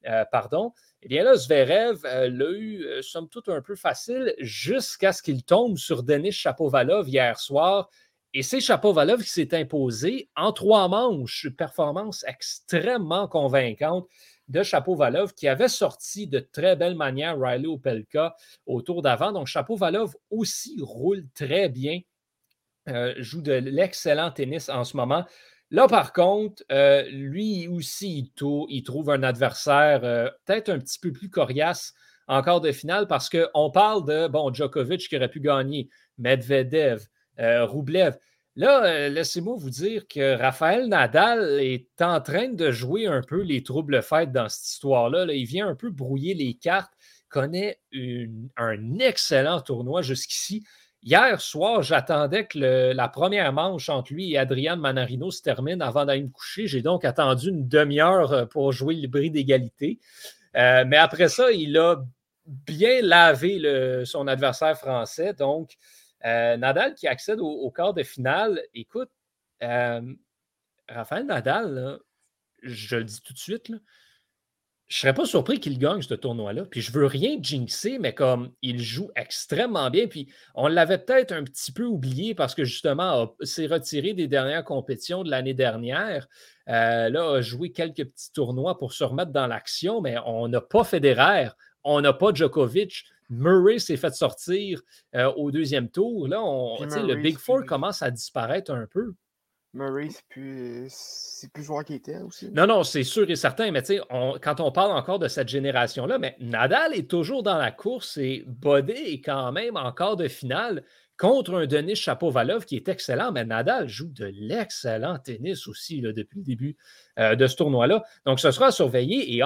Euh, pardon. Eh bien là, Zverev l'a eu, somme toute, un peu facile jusqu'à ce qu'il tombe sur Denis Chapovalov hier soir. Et c'est Chapovalov qui s'est imposé en trois manches. Performance extrêmement convaincante de Chapeau-Valov qui avait sorti de très belle manière Riley Opelka au tour d'avant. Donc, Chapeau-Valov aussi roule très bien, euh, joue de l'excellent tennis en ce moment. Là, par contre, euh, lui aussi, il, trouve un adversaire euh, peut-être un petit peu plus coriace encore de finale parce qu'on parle de, bon, Djokovic qui aurait pu gagner, Medvedev, Roublev. Là, euh, laissez-moi vous dire que Raphaël Nadal est en train de jouer un peu les troubles fêtes dans cette histoire-là. Il vient un peu brouiller les cartes, connaît un excellent tournoi jusqu'ici. Hier soir, j'attendais que la première manche entre lui et Adrian Manarino se termine avant d'aller me coucher. J'ai donc attendu une demi-heure euh, pour jouer le bris d'égalité. Euh, mais après ça, il a bien lavé son adversaire français. Donc, euh, Nadal qui accède au, quart de finale, écoute, euh, Raphaël Nadal, je le dis tout de suite, je ne serais pas surpris qu'il gagne ce tournoi-là. Puis je veux rien jinxer, mais comme il joue extrêmement bien, puis on l'avait peut-être un petit peu oublié parce que justement, s'est retiré des dernières compétitions de l'année dernière. Euh, a joué quelques petits tournois pour se remettre dans l'action, mais on n'a pas Federer, on n'a pas Djokovic. Murray s'est fait sortir euh, au deuxième tour. Là, on, le Big Four commence à disparaître un peu. Murray, c'est plus, plus joueur qu'il était aussi. Non, non, c'est sûr et certain, mais on, quand on parle encore de cette génération-là, mais Nadal est toujours dans la course et Bodé est quand même encore de finale contre un Denis Chapovalov qui est excellent, mais Nadal joue de l'excellent tennis aussi depuis le début euh, de ce tournoi-là. Donc, ce sera à surveiller et,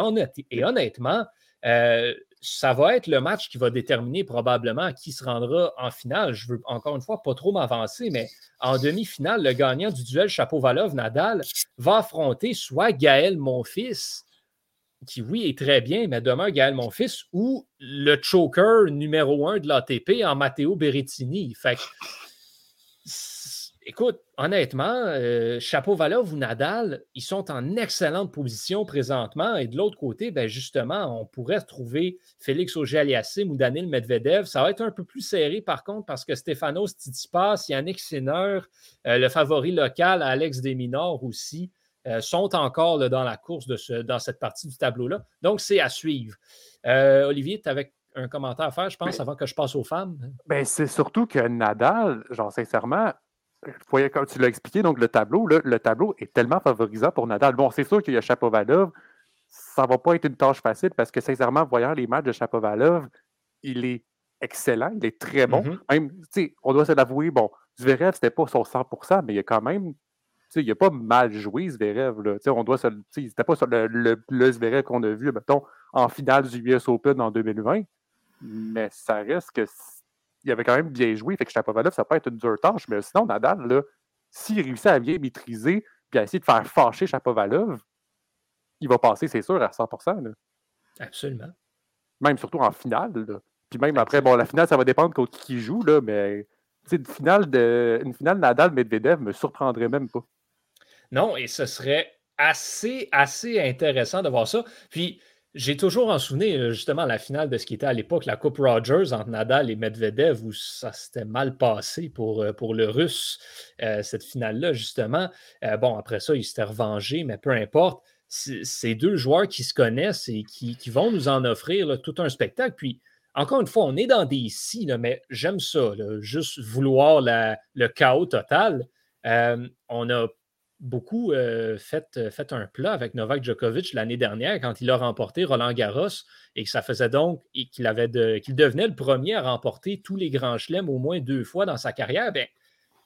et honnêtement, euh, ça va être le match qui va déterminer probablement qui se rendra en finale. Je veux encore une fois pas trop m'avancer, mais en demi-finale, le gagnant du duel Chapeau-Valov-Nadal va affronter soit Gaël Monfils, qui oui est très bien, mais demeure Gaël Monfils, ou le choker numéro un de l'ATP en Matteo Berrettini. Fait écoute, honnêtement, euh, Chapeau Valov ou Nadal, ils sont en excellente position présentement. Et de l'autre côté, ben justement, on pourrait trouver Félix Auger-Aliassime ou Daniel Medvedev. Ça va être un peu plus serré, par contre, parce que Stefanos Tsitsipas, Yannick Sinner, euh, le favori local, Alex Desminor aussi, euh, sont encore dans la course de ce, dans cette partie du tableau-là. Donc, c'est à suivre. Olivier, tu avais un commentaire à faire, je pense, avant que je passe aux femmes? Ben, c'est surtout que Nadal, genre sincèrement, comme tu l'as expliqué, donc le tableau, le tableau est tellement favorisant pour Nadal. Bon, c'est sûr qu'il y a Chapovalov, ça va pas être une tâche facile parce que, sincèrement, voyant les matchs de Chapovalov, il est excellent, il est très bon. Mm-hmm. Même, on doit se l'avouer, bon, Zverev, c'était pas son 100%, mais il a quand même il n'a pas mal joué, Zverev. Là. On doit c'était pas le, le, le Zverev qu'on a vu, mettons, en finale du US Open en 2020. Mais ça reste que il avait quand même bien joué. Fait que Chapovalov, ça peut être une dure tâche. Mais sinon, Nadal, s'il réussit à bien maîtriser puis à essayer de faire fâcher Chapovalov, il va passer, c'est sûr, à 100%. Absolument. Même surtout en finale. Puis même après, bon, la finale, ça va dépendre qui joue, là, mais une finale, de, une finale Nadal-Medvedev me surprendrait même pas. Non, et ce serait assez, assez intéressant de voir ça. Puis, j'ai toujours en souvenir justement la finale de ce qui était à l'époque la Coupe Rogers entre Nadal et Medvedev où ça s'était mal passé pour, euh, pour le Russe, euh, cette finale-là, justement. Euh, bon, après ça, il s'était revengé, mais peu importe. Ces deux joueurs qui se connaissent et qui, vont nous en offrir tout un spectacle. Puis, encore une fois, on est dans des si, mais j'aime ça, juste vouloir le chaos total. on a beaucoup euh, euh, fait, un plat avec Novak Djokovic l'année dernière quand il a remporté Roland Garros et que ça faisait donc qu'il qu'il devenait le premier à remporter tous les grands chelems au moins deux fois dans sa carrière. Bien,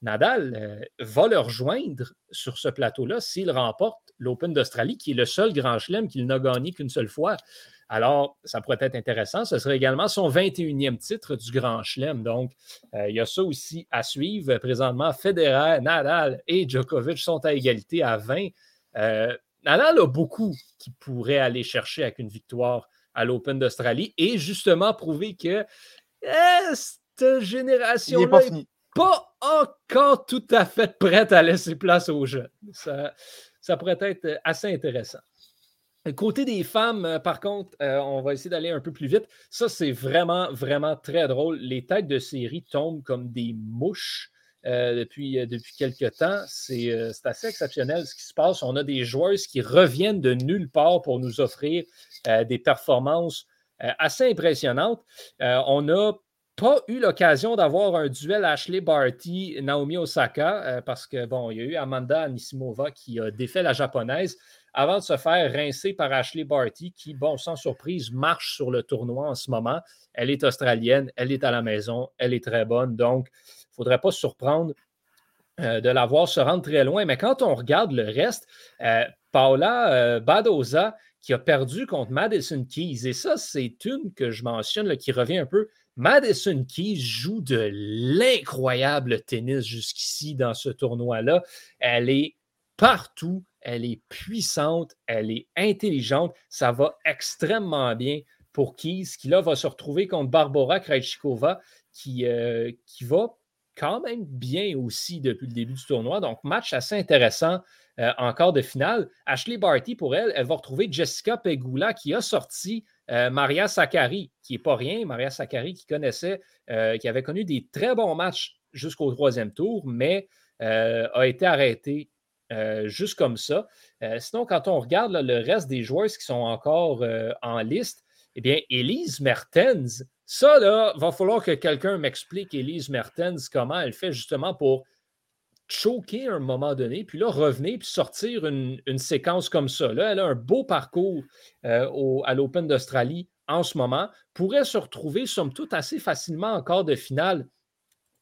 Nadal euh, va le rejoindre sur ce plateau-là s'il remporte l'Open d'Australie, qui est le seul grand chelem qu'il n'a gagné qu'une seule fois. Alors, ça pourrait être intéressant. Ce serait également son 21e titre du Grand Chelem. Donc, euh, il y a ça aussi à suivre. Présentement, Federer, Nadal et Djokovic sont à égalité à 20. Euh, Nadal a beaucoup qui pourrait aller chercher avec une victoire à l'Open d'Australie et justement prouver que eh, cette génération n'est pas, encore tout à fait prête à laisser place aux jeunes. ça pourrait être assez intéressant. Côté des femmes, euh, par contre, euh, on va essayer d'aller un peu plus vite. Ça, c'est vraiment, vraiment très drôle. Les têtes de série tombent comme des mouches euh, depuis, depuis quelques temps. C'est assez exceptionnel ce qui se passe. On a des joueuses qui reviennent de nulle part pour nous offrir des performances assez impressionnantes. on n'a pas eu l'occasion d'avoir un duel Ashley Barty, Naomi Osaka, parce que bon, il y a eu Amanda Anisimova qui a défait la japonaise avant de se faire rincer par Ashley Barty, qui, bon, sans surprise, marche sur le tournoi en ce moment. Elle est australienne, elle est à la maison, elle est très bonne. Donc, il ne faudrait pas se surprendre euh, de la voir se rendre très loin. Mais quand on regarde le reste, euh, Paula euh, Badoza, qui a perdu contre Madison Keys, et ça, c'est une que je mentionne, qui revient un peu. Madison Keys joue de l'incroyable tennis jusqu'ici dans ce tournoi-là. Elle est partout elle est puissante, elle est intelligente, ça va extrêmement bien pour Keys, qui là va se retrouver contre Barbara Krejcikova, qui, euh, qui va quand même bien aussi depuis le début du tournoi. Donc, match assez intéressant euh, encore de finale. Ashley Barty, pour elle, elle va retrouver Jessica Pegula, qui a sorti euh, Maria Sakkari, qui n'est pas rien. Maria Sakkari, qui connaissait, qui avait connu des très bons matchs jusqu'au troisième tour, mais a été arrêtée euh, juste comme ça. Euh, sinon, quand on regarde le reste des joueurs qui sont encore euh, en liste, eh bien, Elise Mertens, ça, là, va falloir que quelqu'un m'explique, Elise Mertens, comment elle fait justement pour choquer un moment donné, puis là, revenir, puis sortir une, séquence comme ça. Là, elle a un beau parcours à l'Open d'Australie en ce moment, pourrait se retrouver, somme toute, assez facilement encore de finale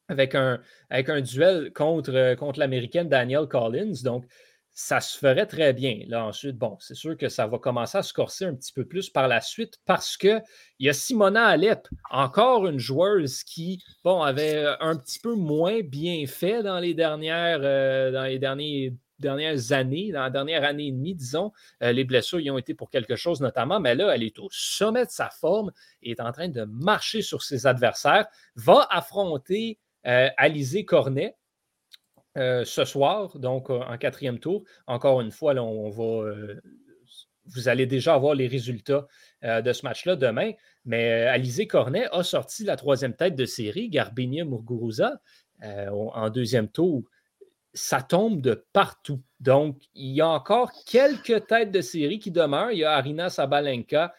avec un, avec un duel contre, euh, contre l'américaine Danielle Collins. Donc, ça se ferait très bien. Là, ensuite, bon, c'est sûr que ça va commencer à se corser un petit peu plus par la suite parce qu'il y a Simona Alep, encore une joueuse qui, bon, avait euh, un petit peu moins bien fait dans les dernières, euh, dans les dernières années, dans la dernière année et demie, disons. les blessures y ont été pour quelque chose notamment, mais là, elle est au sommet de sa forme et est en train de marcher sur ses adversaires, va affronter euh, Alizé Cornet, euh, ce soir, donc euh, en quatrième tour. Encore une fois, on va. vous allez déjà avoir les résultats de ce match-là demain. Mais Alizé Cornet a sorti la troisième tête de série, Garbinia Muguruza, en deuxième tour. Ça tombe de partout. Donc, il y a encore quelques têtes de série qui demeurent. Il y a Arina Sabalenka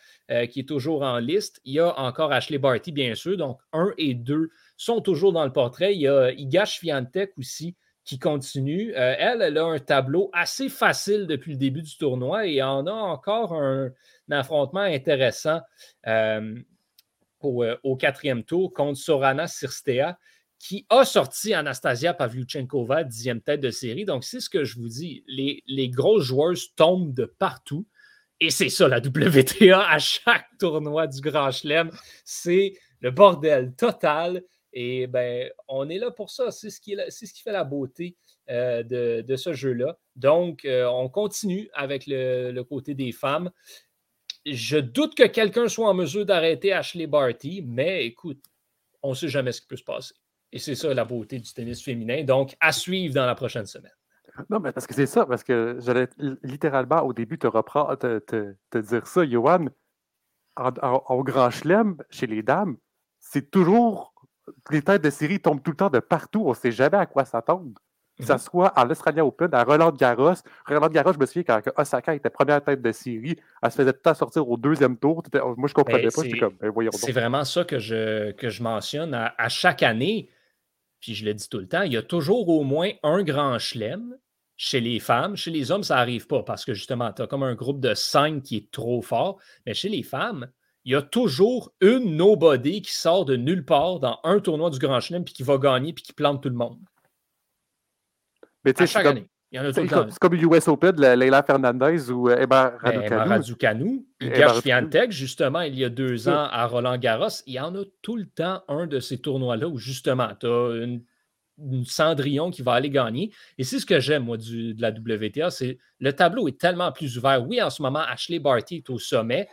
qui est toujours en liste. Il y a encore Ashley Barty, bien sûr. Donc, un et deux sont toujours dans le portrait. Il y a Iga Swiatek aussi qui continue. elle, elle a un tableau assez facile depuis le début du tournoi et en a encore un, affrontement intéressant au, quatrième tour contre Sorana Sirstea qui a sorti Anastasia Pavlyuchenkova, dixième tête de série. Donc, c'est ce que je vous dis. Les, les grosses joueuses tombent de partout. Et c'est ça, la WTA à chaque tournoi du Grand Chelem. C'est le bordel total. Et ben, on est là pour ça. C'est ce qui, ce qui fait la beauté euh, de, ce jeu-là. Donc, euh, on continue avec le, côté des femmes. Je doute que quelqu'un soit en mesure d'arrêter Ashley Barty, mais écoute, on ne sait jamais ce qui peut se passer. Et c'est ça la beauté du tennis féminin. Donc, à suivre dans la prochaine semaine. Non, mais parce que c'est ça, parce que j'allais littéralement au début te reprendre, te, te, dire ça, Johan. Au Grand Chelem, chez les dames, c'est toujours. Les têtes de série tombent tout le temps de partout. On ne sait jamais à quoi s'attendre. Que ce mhm. soit à l'Australia Open, à Roland Garros. Roland Garros, je me souviens quand Osaka était première tête de série, elle se faisait tout le temps sortir au deuxième tour. Moi, je ne comprenais ben, pas. J'étais comme, ben, voyons C'est vraiment ça que je, que je mentionne. À, chaque année, puis je le dis tout le temps, il y a toujours au moins un grand chelem chez les femmes. Chez les hommes, ça n'arrive pas parce que justement, tu as comme un groupe de cinq qui est trop fort. Mais chez les femmes, il y a toujours une nobody qui sort de nulle part dans un tournoi du Grand Chelem puis qui va gagner puis qui plante tout le monde. Mais à chaque année. Il y en a C'est comme US Open, Leila Fernandez ou Eber Raducanu. Iga Swiatek, justement, il y a deux ans à Roland Garros, il y en a tout le temps un de ces tournois-là où justement, tu as une Cendrillon qui va aller gagner. Et c'est ce que j'aime, moi, du, de la WTA, c'est le tableau est tellement plus ouvert. Oui, en ce moment, Ashley Barty est au sommet,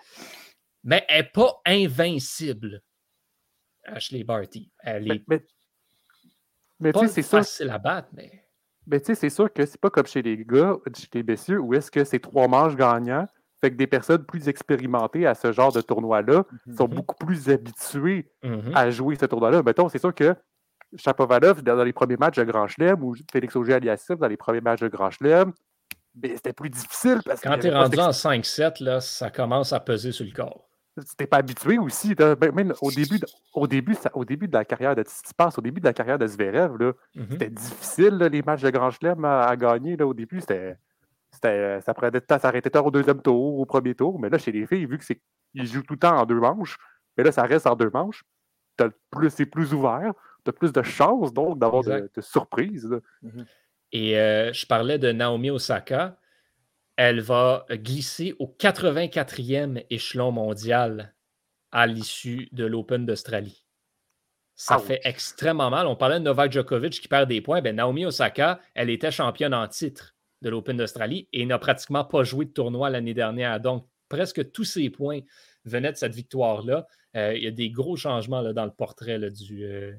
mais elle n'est pas invincible. Ashley Barty. Elle est mais, mais, pas c'est facile à battre, mais... Mais tu sais, c'est sûr que c'est pas comme chez les gars, chez les messieurs, où est-ce que c'est trois manches gagnants, fait que des personnes plus expérimentées à ce genre de tournoi-là mm-hmm. sont beaucoup plus habituées mm-hmm. à jouer ce tournoi-là. Mettons, c'est sûr que Chapovalov, dans les premiers matchs de Grand Chelem, ou Félix Auger-Aliassime, dans les premiers matchs de Grand Chelem, c'était plus difficile. Parce Quand tu es rendu en 5-7, ça commence à peser sur le corps. Tu n'étais pas habitué aussi. Ben, même au début, au, début, au début de la carrière de Tsitsipas, au début de la carrière de Zverev, mm-hmm. c'était difficile, les matchs de Grand Chelem à, gagner. Là, au début, c'était. Ça prenait ça arrêtait tard au deuxième tour, au premier tour. Mais là, chez les filles, vu qu'ils jouent tout le temps en deux manches, mais là, ça reste en deux manches. C'est plus ouvert tu as plus de chances donc d'avoir de, surprises. Mhm. Et euh, je parlais de Naomi Osaka. Elle va glisser au 84e échelon mondial à l'issue de l'Open d'Australie. Ça fait extrêmement mal. On parlait de Novak Djokovic qui perd des points. Ben, Naomi Osaka, elle était championne en titre de l'Open d'Australie et n'a pratiquement pas joué de tournoi l'année dernière. Donc, presque tous ses points venaient de cette victoire-là. Euh, il y a des gros changements là, dans le portrait du, euh,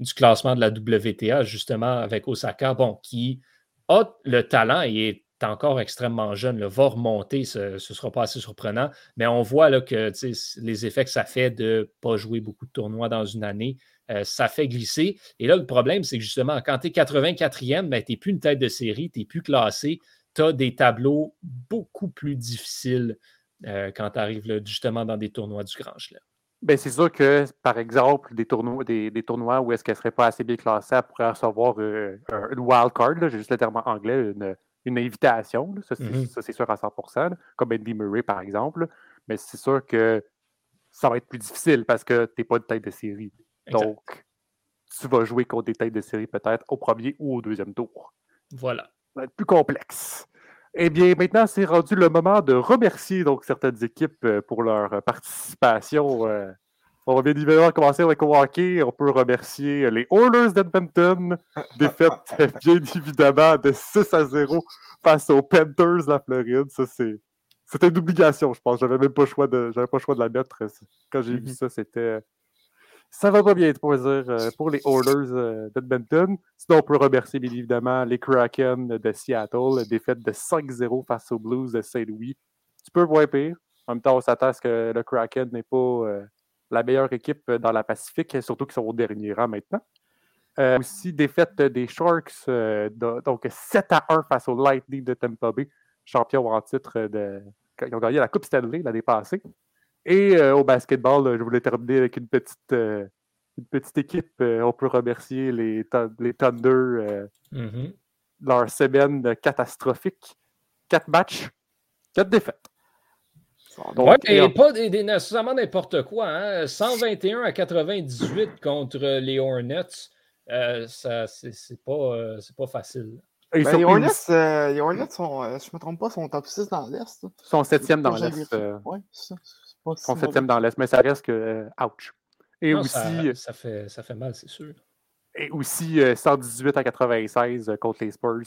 du classement de la WTA, justement, avec Osaka, bon, qui a le talent et est encore extrêmement jeune, va remonter, ce ne sera pas assez surprenant, mais on voit là, que les effets que ça fait de ne pas jouer beaucoup de tournois dans une année, euh, ça fait glisser. Et là, le problème, c'est que justement, quand tu es 84e, ben, tu n'es plus une tête de série, tu n'es plus classé, tu as des tableaux beaucoup plus difficiles euh, quand tu arrives justement dans des tournois du Grand Chelem. Ben, c'est sûr que, par exemple, des tournois, des, tournois où est-ce qu'elle ne serait pas assez bien classée, elle pourrait recevoir euh, une wild card, j'ai juste le terme anglais, une, invitation. Mm-hmm. ça, c'est sûr à 100% comme Andy Murray, par exemple. Mais c'est sûr que ça va être plus difficile parce que tu n'es pas de tête de série. Donc, tu vas jouer contre des têtes de série peut-être au premier ou au deuxième tour. Voilà. Ça va être plus complexe. Eh bien, maintenant, c'est rendu le moment de remercier donc certaines équipes euh, pour leur participation. Euh. On va bien évidemment commencer avec hockey. On peut remercier les Oilers d'Edmonton, défaite bien évidemment de 6 à 0 face aux Panthers de la Floride. Ça, c'est. C'était une obligation, je pense. J'avais même pas le choix de, j'avais pas le choix de la mettre. Quand j'ai vu mm-hmm. ça, c'était, ça va pas bien, pour dire, euh, pour les Oilers euh, d'Edmonton. Sinon, on peut remercier bien évidemment les Kraken de Seattle, défaite de 5-0 face aux Blues de Saint-Louis. Tu peux voir pire. En même temps, on s'attend à ce que le Kraken n'est pas euh, la meilleure équipe dans la Pacifique, surtout qu'ils sont au dernier rang maintenant. aussi, défaite des Sharks, donc 7 à 1 face au Lightning de Tampa Bay, champion en titre de. Ils ont gagné la Coupe Stanley l'année passée. Et euh, au basketball, je voulais terminer avec une petite, euh, une petite équipe. on peut remercier les, les Thunder, mm-hmm. leur semaine catastrophique. Quatre matchs, quatre défaites. Et pas des, nécessairement n'importe quoi. Hein? 121 à 98 contre les Hornets. Euh, ça, c'est pas, euh, pas facile. Ben, les, Hornets, euh, les, Hornets, sont, je ne me trompe pas, sont top 6 dans l'Est. Ils sont 7e dans l'Est. Oui, c'est ça. Ils sont 7e dans l'Est, mais ça reste que. ouch. Et aussi. Ça, fait, ça fait mal, c'est sûr. Et aussi 118 à 96 contre les Spurs.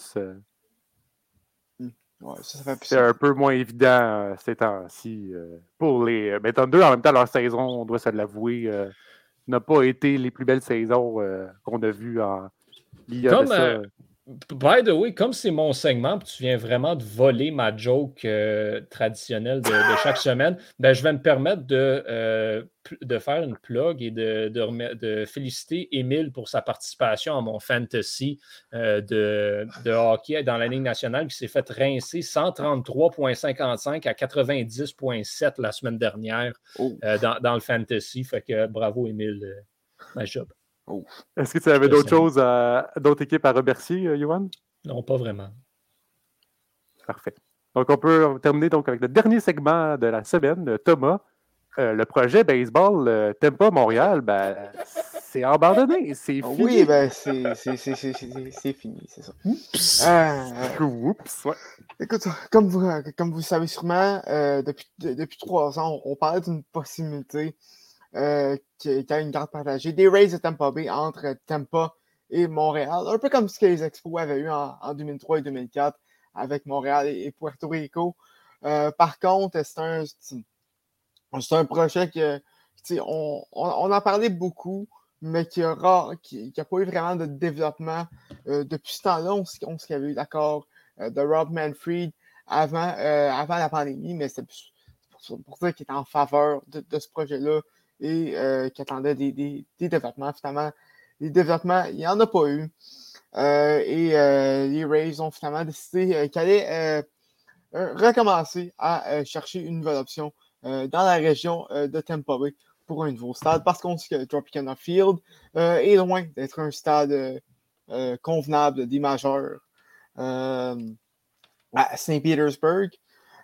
C'est un peu moins évident ces temps-ci. pour les. Mais Thunder, en même temps, leur saison, on doit se l'avouer, n'a pas été les plus belles saisons euh, qu'on a vues en. Comme, euh, by the way, comme c'est mon segment, tu viens vraiment de voler ma joke euh, traditionnelle de, chaque semaine, ben, je vais me permettre de, de faire une plug et de, de, féliciter Émile pour sa participation à mon fantasy de, hockey dans la Ligue nationale qui s'est fait rincer 133,55 à 90,7 la semaine dernière oh. dans, dans, le fantasy. Fait que bravo, Émile. Nice job. Est-ce que tu avais d'autres choses, d'autres équipes à remercier, euh, Johan? Non, pas vraiment. Parfait. Donc, on peut terminer donc avec le dernier segment de la semaine. Thomas, euh, le projet baseball euh, Tempa Montréal, ben, c'est abandonné. C'est fini. Oui, ben, c'est fini, c'est ça. Oups. Oups, ouais. Écoute, comme vous, comme vous le savez sûrement, depuis, depuis trois ans, on, on parlait d'une possibilité euh, qui, a une garde partagée, des Rays de Tampa Bay entre Tampa et Montréal, un peu comme ce que les Expos avaient eu en, 2003 et 2004 avec Montréal et, Puerto Rico. Euh, par contre, c'est un, un projet que on, on, en parlait beaucoup, mais qui n'a qui, qui pas eu vraiment de développement euh, depuis ce temps-là. On, on qu'il y avait eu l'accord de Rob Manfred avant, avant la pandémie, mais c'est pour, pour, ça qu'il était en faveur de ce projet-là et euh, qui attendait des, développements. Finalement, les développements, il n'y en a pas eu. Euh, et euh, les Rays ont finalement décidé qu'ils allaient recommencer à chercher une nouvelle option dans la région de Tampa Bay pour un nouveau stade parce qu'on sait que Tropicana Field est loin d'être un stade convenable des majeurs à Saint Petersburg.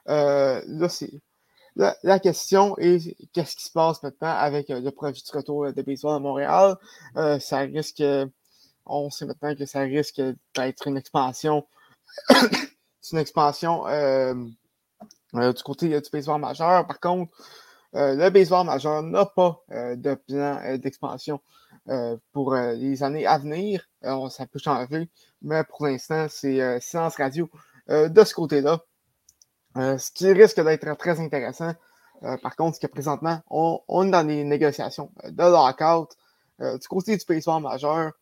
là, c'est la, question est qu'est-ce qui se passe maintenant avec euh, le projet du retour de baseball à Montréal? Euh, ça risque, on sait maintenant que ça risque d'être une expansion, une expansion euh, du côté du baseball majeur. Par contre, le baseball majeur n'a pas de plan d'expansion pour les années à venir. ça peut changer, mais pour l'instant, c'est silence radio de ce côté-là. Euh, ce qui risque d'être très intéressant, euh, par contre, c'est que présentement, on, est dans des négociations euh, de lockout du côté du baseball majeur.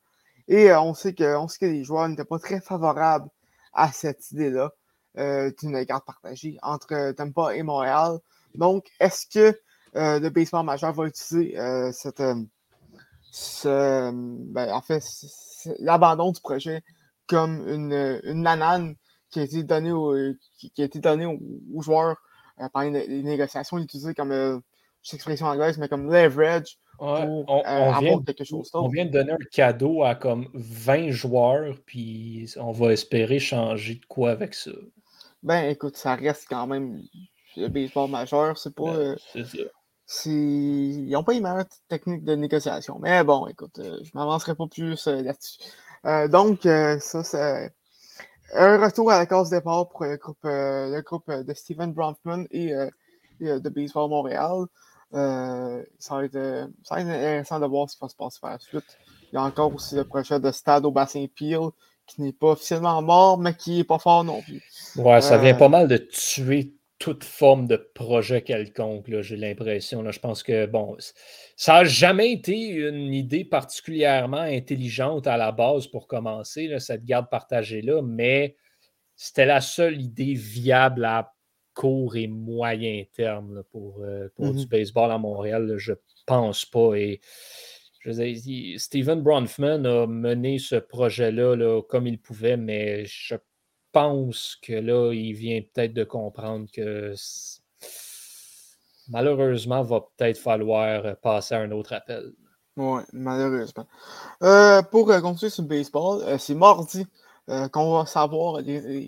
Et on, sait que, on sait que les joueurs n'étaient pas très favorables à cette idée-là d'une garde partagée entre Tampa et Montréal. Donc, est-ce que le baseball majeur va utiliser cette, ce, ben, en fait, l'abandon du projet comme une, une nanane qui a été donné, qui, a été donné aux, joueurs euh, pendant les, négociations, utilisé comme, euh, expression anglaise, mais comme leverage pour on, euh, avoir quelque chose On vient de donner un cadeau à comme 20 joueurs, puis on va espérer changer de quoi avec ça. Ben écoute, ça reste quand même le baseball majeur, c'est pas. Ben, c'est ça. Ils n'ont pas les meilleures techniques de négociation. Mais bon, écoute, je m'avancerai pas plus là-dessus. donc, ça, c'est un retour à la case départ pour le groupe, euh, le groupe de Steven Bronfman et, euh, euh, de Baseball Montréal. ça, va être, ça, va être, intéressant de voir ce qui va se passer par la suite. Il y a encore aussi le projet de Stade au bassin Peel qui n'est pas officiellement mort, mais qui n'est pas fort non plus. Ouais, ça vient pas mal de tuer toute forme de projet quelconque, j'ai l'impression. Je pense que, bon, ça n'a jamais été une idée particulièrement intelligente à la base pour commencer, cette garde partagée-là, mais c'était la seule idée viable à court et moyen terme pour, euh, pour du baseball à Montréal. je pense pas. Et je Steven Bronfman a mené ce projet-là là, comme il pouvait, mais je pense que là, il vient peut-être de comprendre que malheureusement, va peut-être falloir passer à un autre appel. Oui, malheureusement. pour continuer sur le baseball, c'est mardi qu'on va savoir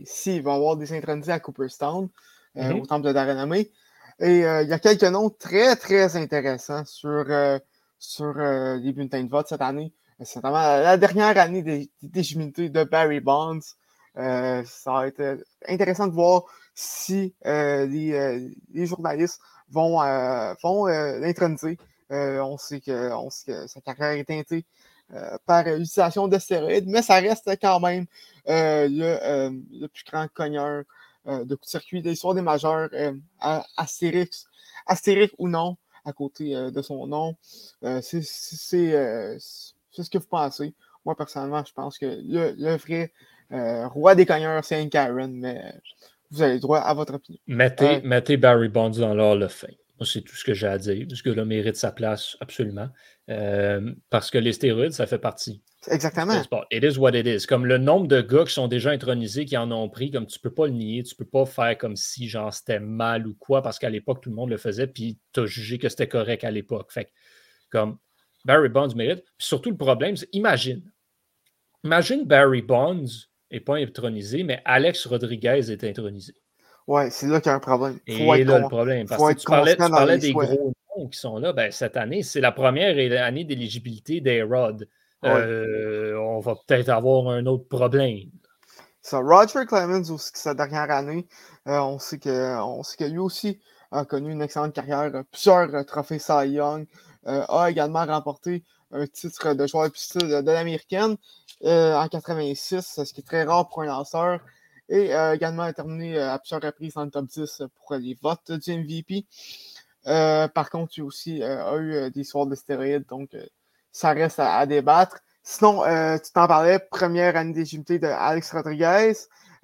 s'il va y avoir des synchronisés à Cooperstown, mm-hmm. au temple de Darenamé. Et il y a quelques noms très, très intéressants sur, sur les bulletins de vote cette année. C'est vraiment la dernière année des, des de Barry Bonds. Ça va être intéressant de voir si les, les, journalistes vont, l'introniser. on, sait que, sa carrière est teintée par l'utilisation de stéroïdes, mais ça reste quand même le, plus grand cogneur de coups de circuit de l'histoire des majeurs, Astérix, Astérix ou non, à côté de son nom. c'est ce que vous pensez. Moi, personnellement, je pense que le, vrai roi des cogneurs, c'est un Karen, mais vous avez droit à votre opinion. Mettez, mettez Barry Bonds dans l'or le fin. Moi, c'est tout ce que j'ai à dire. Ce gars-là mérite sa place, absolument. Euh, parce que les stéroïdes, ça fait partie. Exactement. It is what it is. Comme le nombre de gars qui sont déjà intronisés, qui en ont pris, comme tu peux pas le nier, tu peux pas faire comme si genre c'était mal ou quoi, parce qu'à l'époque, tout le monde le faisait, puis tu as jugé que c'était correct à l'époque. Fait comme Barry Bonds mérite. Puis surtout, le problème, c'est imagine. Imagine Barry Bonds n'est pas intronisé, mais Alex Rodriguez est intronisé. Ouais, c'est là qu'il y a un problème. Et là, le problème, parce que tu parlais, des gros noms qui sont là. Ben, cette année, c'est la première année d'éligibilité des Rod. Euh, on va peut-être avoir un autre problème. Ça, Roger Clemens, aussi, sa dernière année, euh, on, sait que, on sait que lui aussi a connu une excellente carrière, plusieurs trophées Cy Young, euh, a également remporté un titre de joueur de, de l'américaine en 86, ce qui est très rare pour un lanceur et a euh, également terminé euh, à plusieurs reprises dans le top 10 pour les votes du MVP. Euh, par contre, il aussi a eu des soirs de stéroïdes, donc ça reste à, débattre. Sinon, tu t'en parlais, première année d'éligibilité de Alex Rodriguez,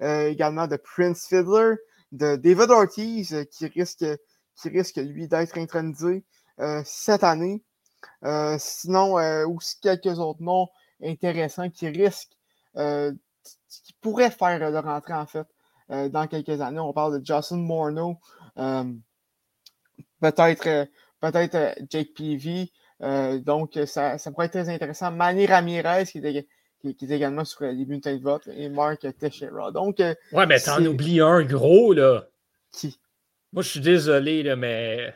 également de Prince Fiddler, de David Ortiz, qui risque, qui risque lui, d'être intronisé cette année. sinon, aussi quelques autres noms intéressants qui risquent qui pourrait faire de rentrer en fait euh, dans quelques années. On parle de Justin Morneau, euh, peut-être euh, peut-être Jake Peavy. donc, ça, ça, pourrait être très intéressant. Manny Ramirez, qui est, qui, est également sur les bulletins de vote, et Mark Teixeira. Donc, ouais, mais t'en oublies un gros, là. Qui? Moi, je suis désolé, là, mais.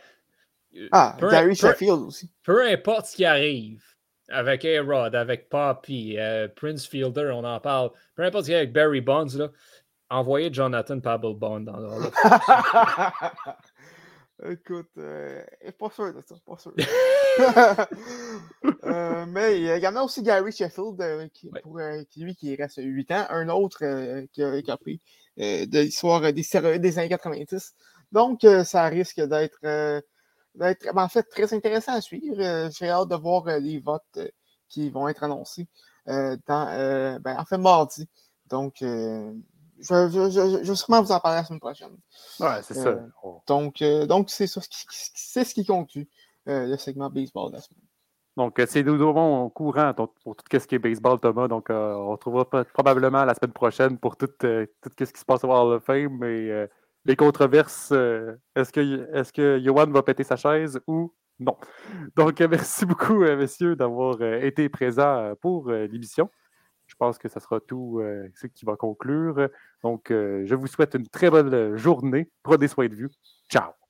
Ah, Gary Sheffield aussi. Peu importe ce qui arrive, avec A-Rod, avec Poppy, euh, Prince Fielder, on en parle. Peu importe avec Barry Bonds, là, envoyez Jonathan Pabble Bond dans le Écoute, euh, pas sûr de ça, pas sûr. euh, mais il y a également aussi Gary Sheffield, euh, qui, pour, euh, qui, lui, qui reste 8 ans, un autre qui a écopé de l'histoire des des années 90. Donc, ça risque d'être va être en fait très intéressant à suivre. Euh, j'ai hâte de voir euh, les votes euh, qui vont être annoncés dans, ben, en fait mardi. Donc, je, je, vais sûrement vous en parler la semaine prochaine. Ouais, c'est ça. Donc, donc c'est ce qui, c'est ce qui conclut le segment baseball de la semaine. Donc, c'est nous au courant pour tout ce qui est baseball, Thomas. Donc, on retrouvera probablement la semaine prochaine pour tout, tout ce qui se passe à le Fame. Mais les controverses, euh, est-ce que, est que Johan va péter sa chaise ou non? Donc, euh, merci beaucoup, euh, messieurs, d'avoir été présents pour l'émission. Je pense que ce sera tout ce qui va conclure. Donc, je vous souhaite une très bonne journée. Prenez soin de vous. Ciao!